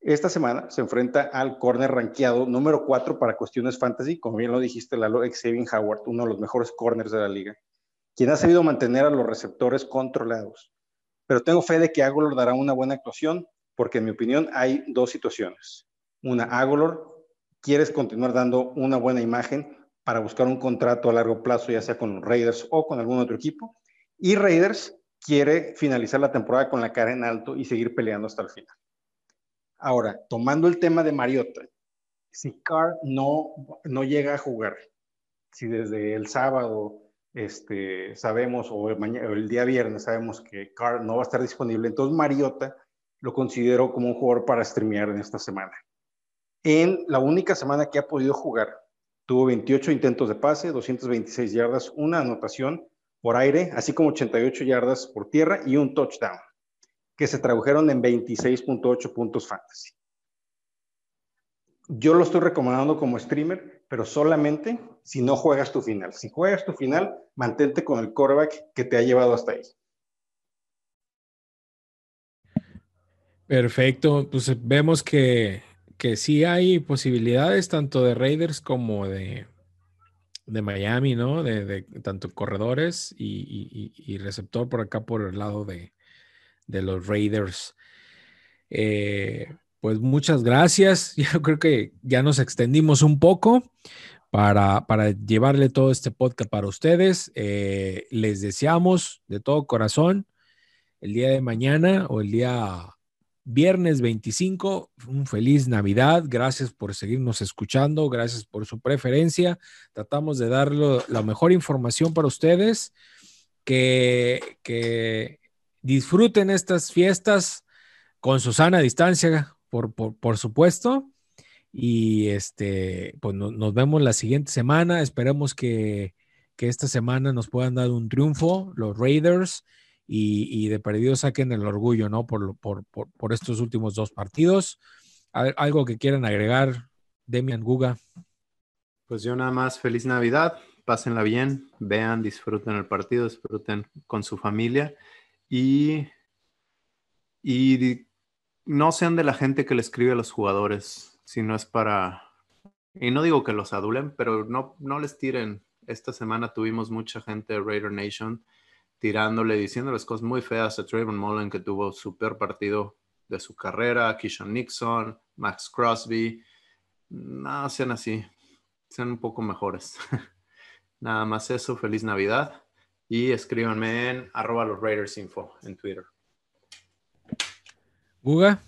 Esta semana se enfrenta al corner rankeado número 4 para cuestiones fantasy, como bien lo dijiste, Lalo, Xavier Howard, uno de los mejores corners de la liga, quien ha sabido mantener a los receptores controlados. Pero tengo fe de que Agolor dará una buena actuación, porque en mi opinión hay dos situaciones. Una, Agolor, quieres continuar dando una buena imagen para buscar un contrato a largo plazo, ya sea con los Raiders o con algún otro equipo. Y Raiders quiere finalizar la temporada con la cara en alto y seguir peleando hasta el final. Ahora, tomando el tema de Mariota, si Carr no, no llega a jugar, si desde el sábado este, sabemos, o el, el día viernes sabemos que Carr no va a estar disponible, entonces Mariota lo considero como un jugador para streamear en esta semana. En la única semana que ha podido jugar, tuvo 28 intentos de pase, 226 yardas, una anotación por aire, así como 88 yardas por tierra y un touchdown, que se tradujeron en 26.8 puntos fantasy. Yo lo estoy recomendando como streamer, pero solamente si no juegas tu final. Si juegas tu final, mantente con el quarterback que te ha llevado hasta ahí. Perfecto, pues vemos que, que sí hay posibilidades tanto de Raiders como de, de Miami, ¿no? De, tanto corredores y, receptor por acá por el lado de, los Raiders. Eh, pues muchas gracias. Yo creo que ya nos extendimos un poco para, llevarle todo este podcast para ustedes. Eh, les deseamos de todo corazón el día de mañana o el día viernes 25, un feliz Navidad. Gracias por seguirnos escuchando, gracias por su preferencia. Tratamos de dar la mejor información para ustedes, que, que disfruten estas fiestas con su sana distancia, por, por, supuesto. Y este, pues nos vemos la siguiente semana. Esperemos que, que esta semana nos puedan dar un triunfo los Raiders y, de perdido saquen el orgullo, ¿no? Por, por, por, estos últimos dos partidos. algo que quieran agregar, Demian Guga. Pues yo nada más, feliz Navidad, pásenla bien, vean, disfruten el partido, disfruten con su familia y, y no sean de la gente que le escribe a los jugadores, si no es para, y no digo que los adulen, pero no, no les tiren. Esta semana tuvimos mucha gente de Raider Nation tirándole, diciéndoles cosas muy feas a Trayvon Mullen, que tuvo su peor partido de su carrera, Kishon Nixon, Max Crosby. No sean así, sean un poco mejores. Nada más eso, feliz Navidad y escríbanme en arroba los Raiders Info en Twitter. Guga.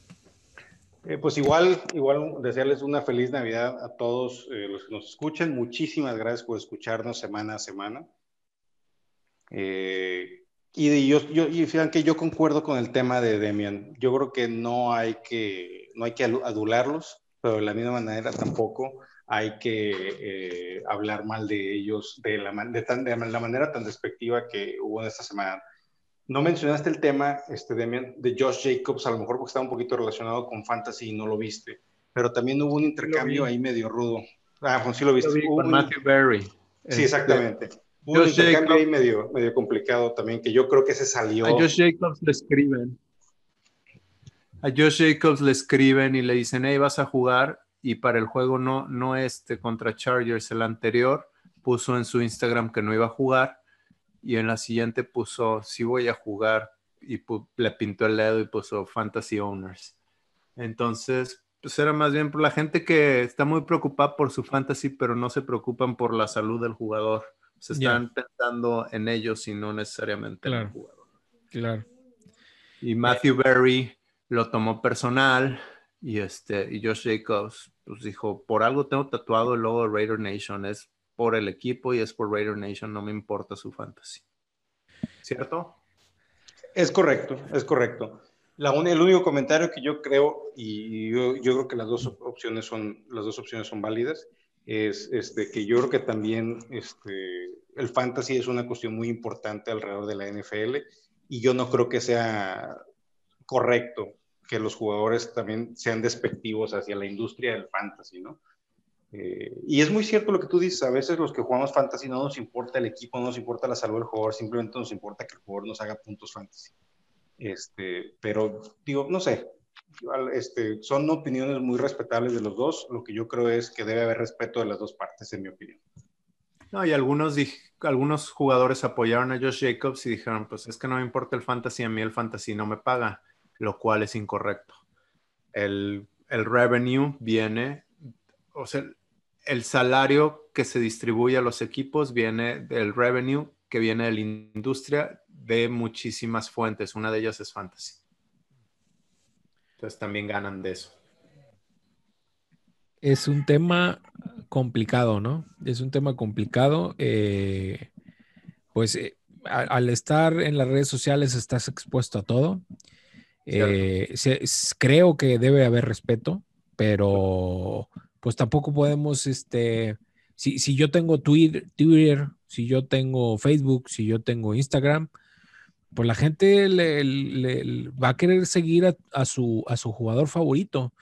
Eh, pues igual, igual desearles una feliz Navidad a todos eh, los que nos escuchan. Muchísimas gracias por escucharnos semana a semana. Eh, y yo, yo, y fíjate que yo concuerdo con el tema de Demian. Yo creo que no hay que, no hay que adularlos, pero de la misma manera tampoco hay que eh, hablar mal de ellos de la, de, tan, de la manera tan despectiva que hubo en esta semana. No mencionaste el tema, este, Demian, de Josh Jacobs, a lo mejor porque estaba un poquito relacionado con Fantasy y no lo viste, pero también hubo un intercambio ahí medio rudo. Ah, pues sí lo viste. con Matthew Berry. Sí, exactamente. Este, un intercambio ahí medio, medio complicado también, que yo creo que se salió. A Josh Jacobs le escriben. A Josh Jacobs le escriben y le dicen, hey, vas a jugar. Y para el juego no, no este contra Chargers, el anterior, puso en su Instagram que no iba a jugar. Y en la siguiente puso, sí voy a jugar. Y le pintó el dedo y puso Fantasy Owners. Entonces, pues era más bien por la gente que está muy preocupada por su fantasy, pero no se preocupan por la salud del jugador se están pensando en ellos y no necesariamente en el jugador. Claro. Y Matthew Berry lo tomó personal y este y Josh Jacobs pues dijo, por algo tengo tatuado el logo de Raider Nation, es por el equipo y es por Raider Nation, no me importa su fantasy. ¿Cierto? Es correcto, es correcto. El único comentario que yo creo, y yo, yo, creo que las dos opciones son, las dos opciones son válidas, es este, que yo creo que también este, el fantasy es una cuestión muy importante alrededor de la NFL y yo no creo que sea correcto que los jugadores también sean despectivos hacia la industria del fantasy, ¿no? Eh, y es muy cierto lo que tú dices, a veces los que jugamos fantasy no nos importa el equipo, no nos importa la salud del jugador, simplemente nos importa que el jugador nos haga puntos fantasy. Este, pero digo, no sé, este, son opiniones muy respetables de los dos. Lo que yo creo es que debe haber respeto de las dos partes, en mi opinión. No, y algunos, algunos jugadores apoyaron a Josh Jacobs y dijeron, pues es que no me importa el fantasy, a mí el fantasy no me paga, lo cual es incorrecto. El, el revenue viene, o sea, el salario que se distribuye a los equipos viene del revenue que viene de la industria de muchísimas fuentes. Una de ellas es fantasy. Entonces también ganan de eso. Es un tema complicado, ¿no? Es un tema complicado. Eh, pues eh, al estar en las redes sociales estás expuesto a todo. Eh, creo que debe haber respeto, pero pues tampoco podemos, este, si, si yo tengo Twitter, Twitter, si yo tengo Facebook, si yo tengo Instagram, pues la gente le, va a querer seguir a, su, a su jugador favorito.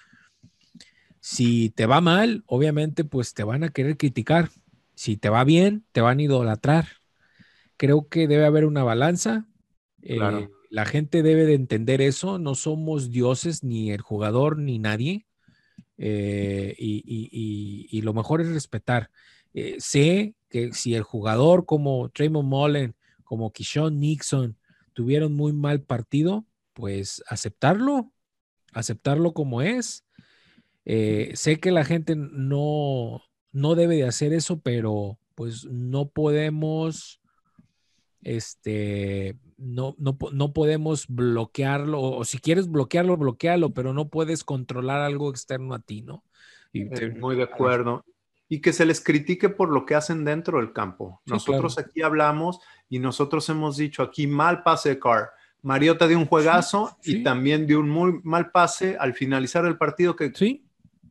Si te va mal, obviamente, pues te van a querer criticar. Si te va bien, te van a idolatrar. Creo que debe haber una balanza. Eh, la gente debe de entender eso. No somos dioses, ni el jugador, ni nadie. Eh, y, lo mejor es respetar. Eh, sé que si el jugador como Traymond Mullen, como Kishon Nixon, tuvieron muy mal partido, pues aceptarlo, aceptarlo como es. Eh, sé que la gente no, no debe de hacer eso, pero pues no podemos, este, no, no, no podemos bloquearlo, o, si quieres bloquearlo, bloquealo, pero no puedes controlar algo externo a ti, ¿no? Y eh, muy de acuerdo. Y que se les critique por lo que hacen dentro del campo. Nosotros aquí hablamos y nosotros hemos dicho aquí mal pase de Carr. Mariota dio un juegazo y también dio un muy mal pase al finalizar el partido que sí.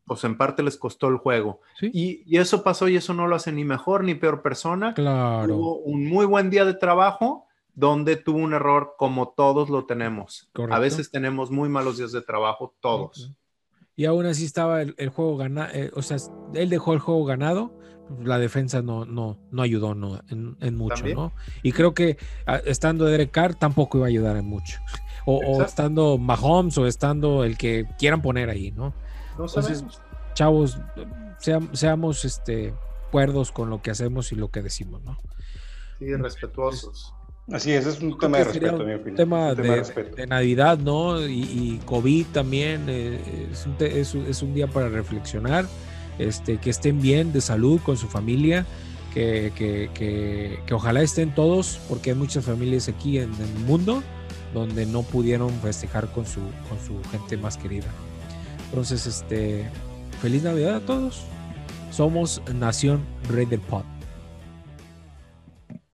pues en parte les costó el juego. Y, y, eso pasó y eso no lo hace ni mejor ni peor persona. Claro. Tuvo un muy buen día de trabajo donde tuvo un error como todos lo tenemos. A veces tenemos muy malos días de trabajo, todos. Y aún así estaba el, juego ganado, eh, o sea, él dejó el juego ganado la defensa no, no, no ayudó no, en, mucho, ¿no? Y creo que estando Derek Carr tampoco iba a ayudar en mucho. O, estando Mahomes o estando el que quieran poner ahí, ¿no? Entonces, chavos, seamos este, cuerdos con lo que hacemos y lo que decimos, ¿no? Sí, respetuosos. Así es, es un tema de respeto, mi opinión. Tema, de, Navidad, ¿no? Y, COVID también eh, es, un es, un día para reflexionar este, que estén bien de salud con su familia, que, que, ojalá estén todos, porque hay muchas familias aquí en, el mundo donde no pudieron festejar con su, con su gente más querida. Entonces, este, feliz Navidad a todos. Somos Nación Raider Pod.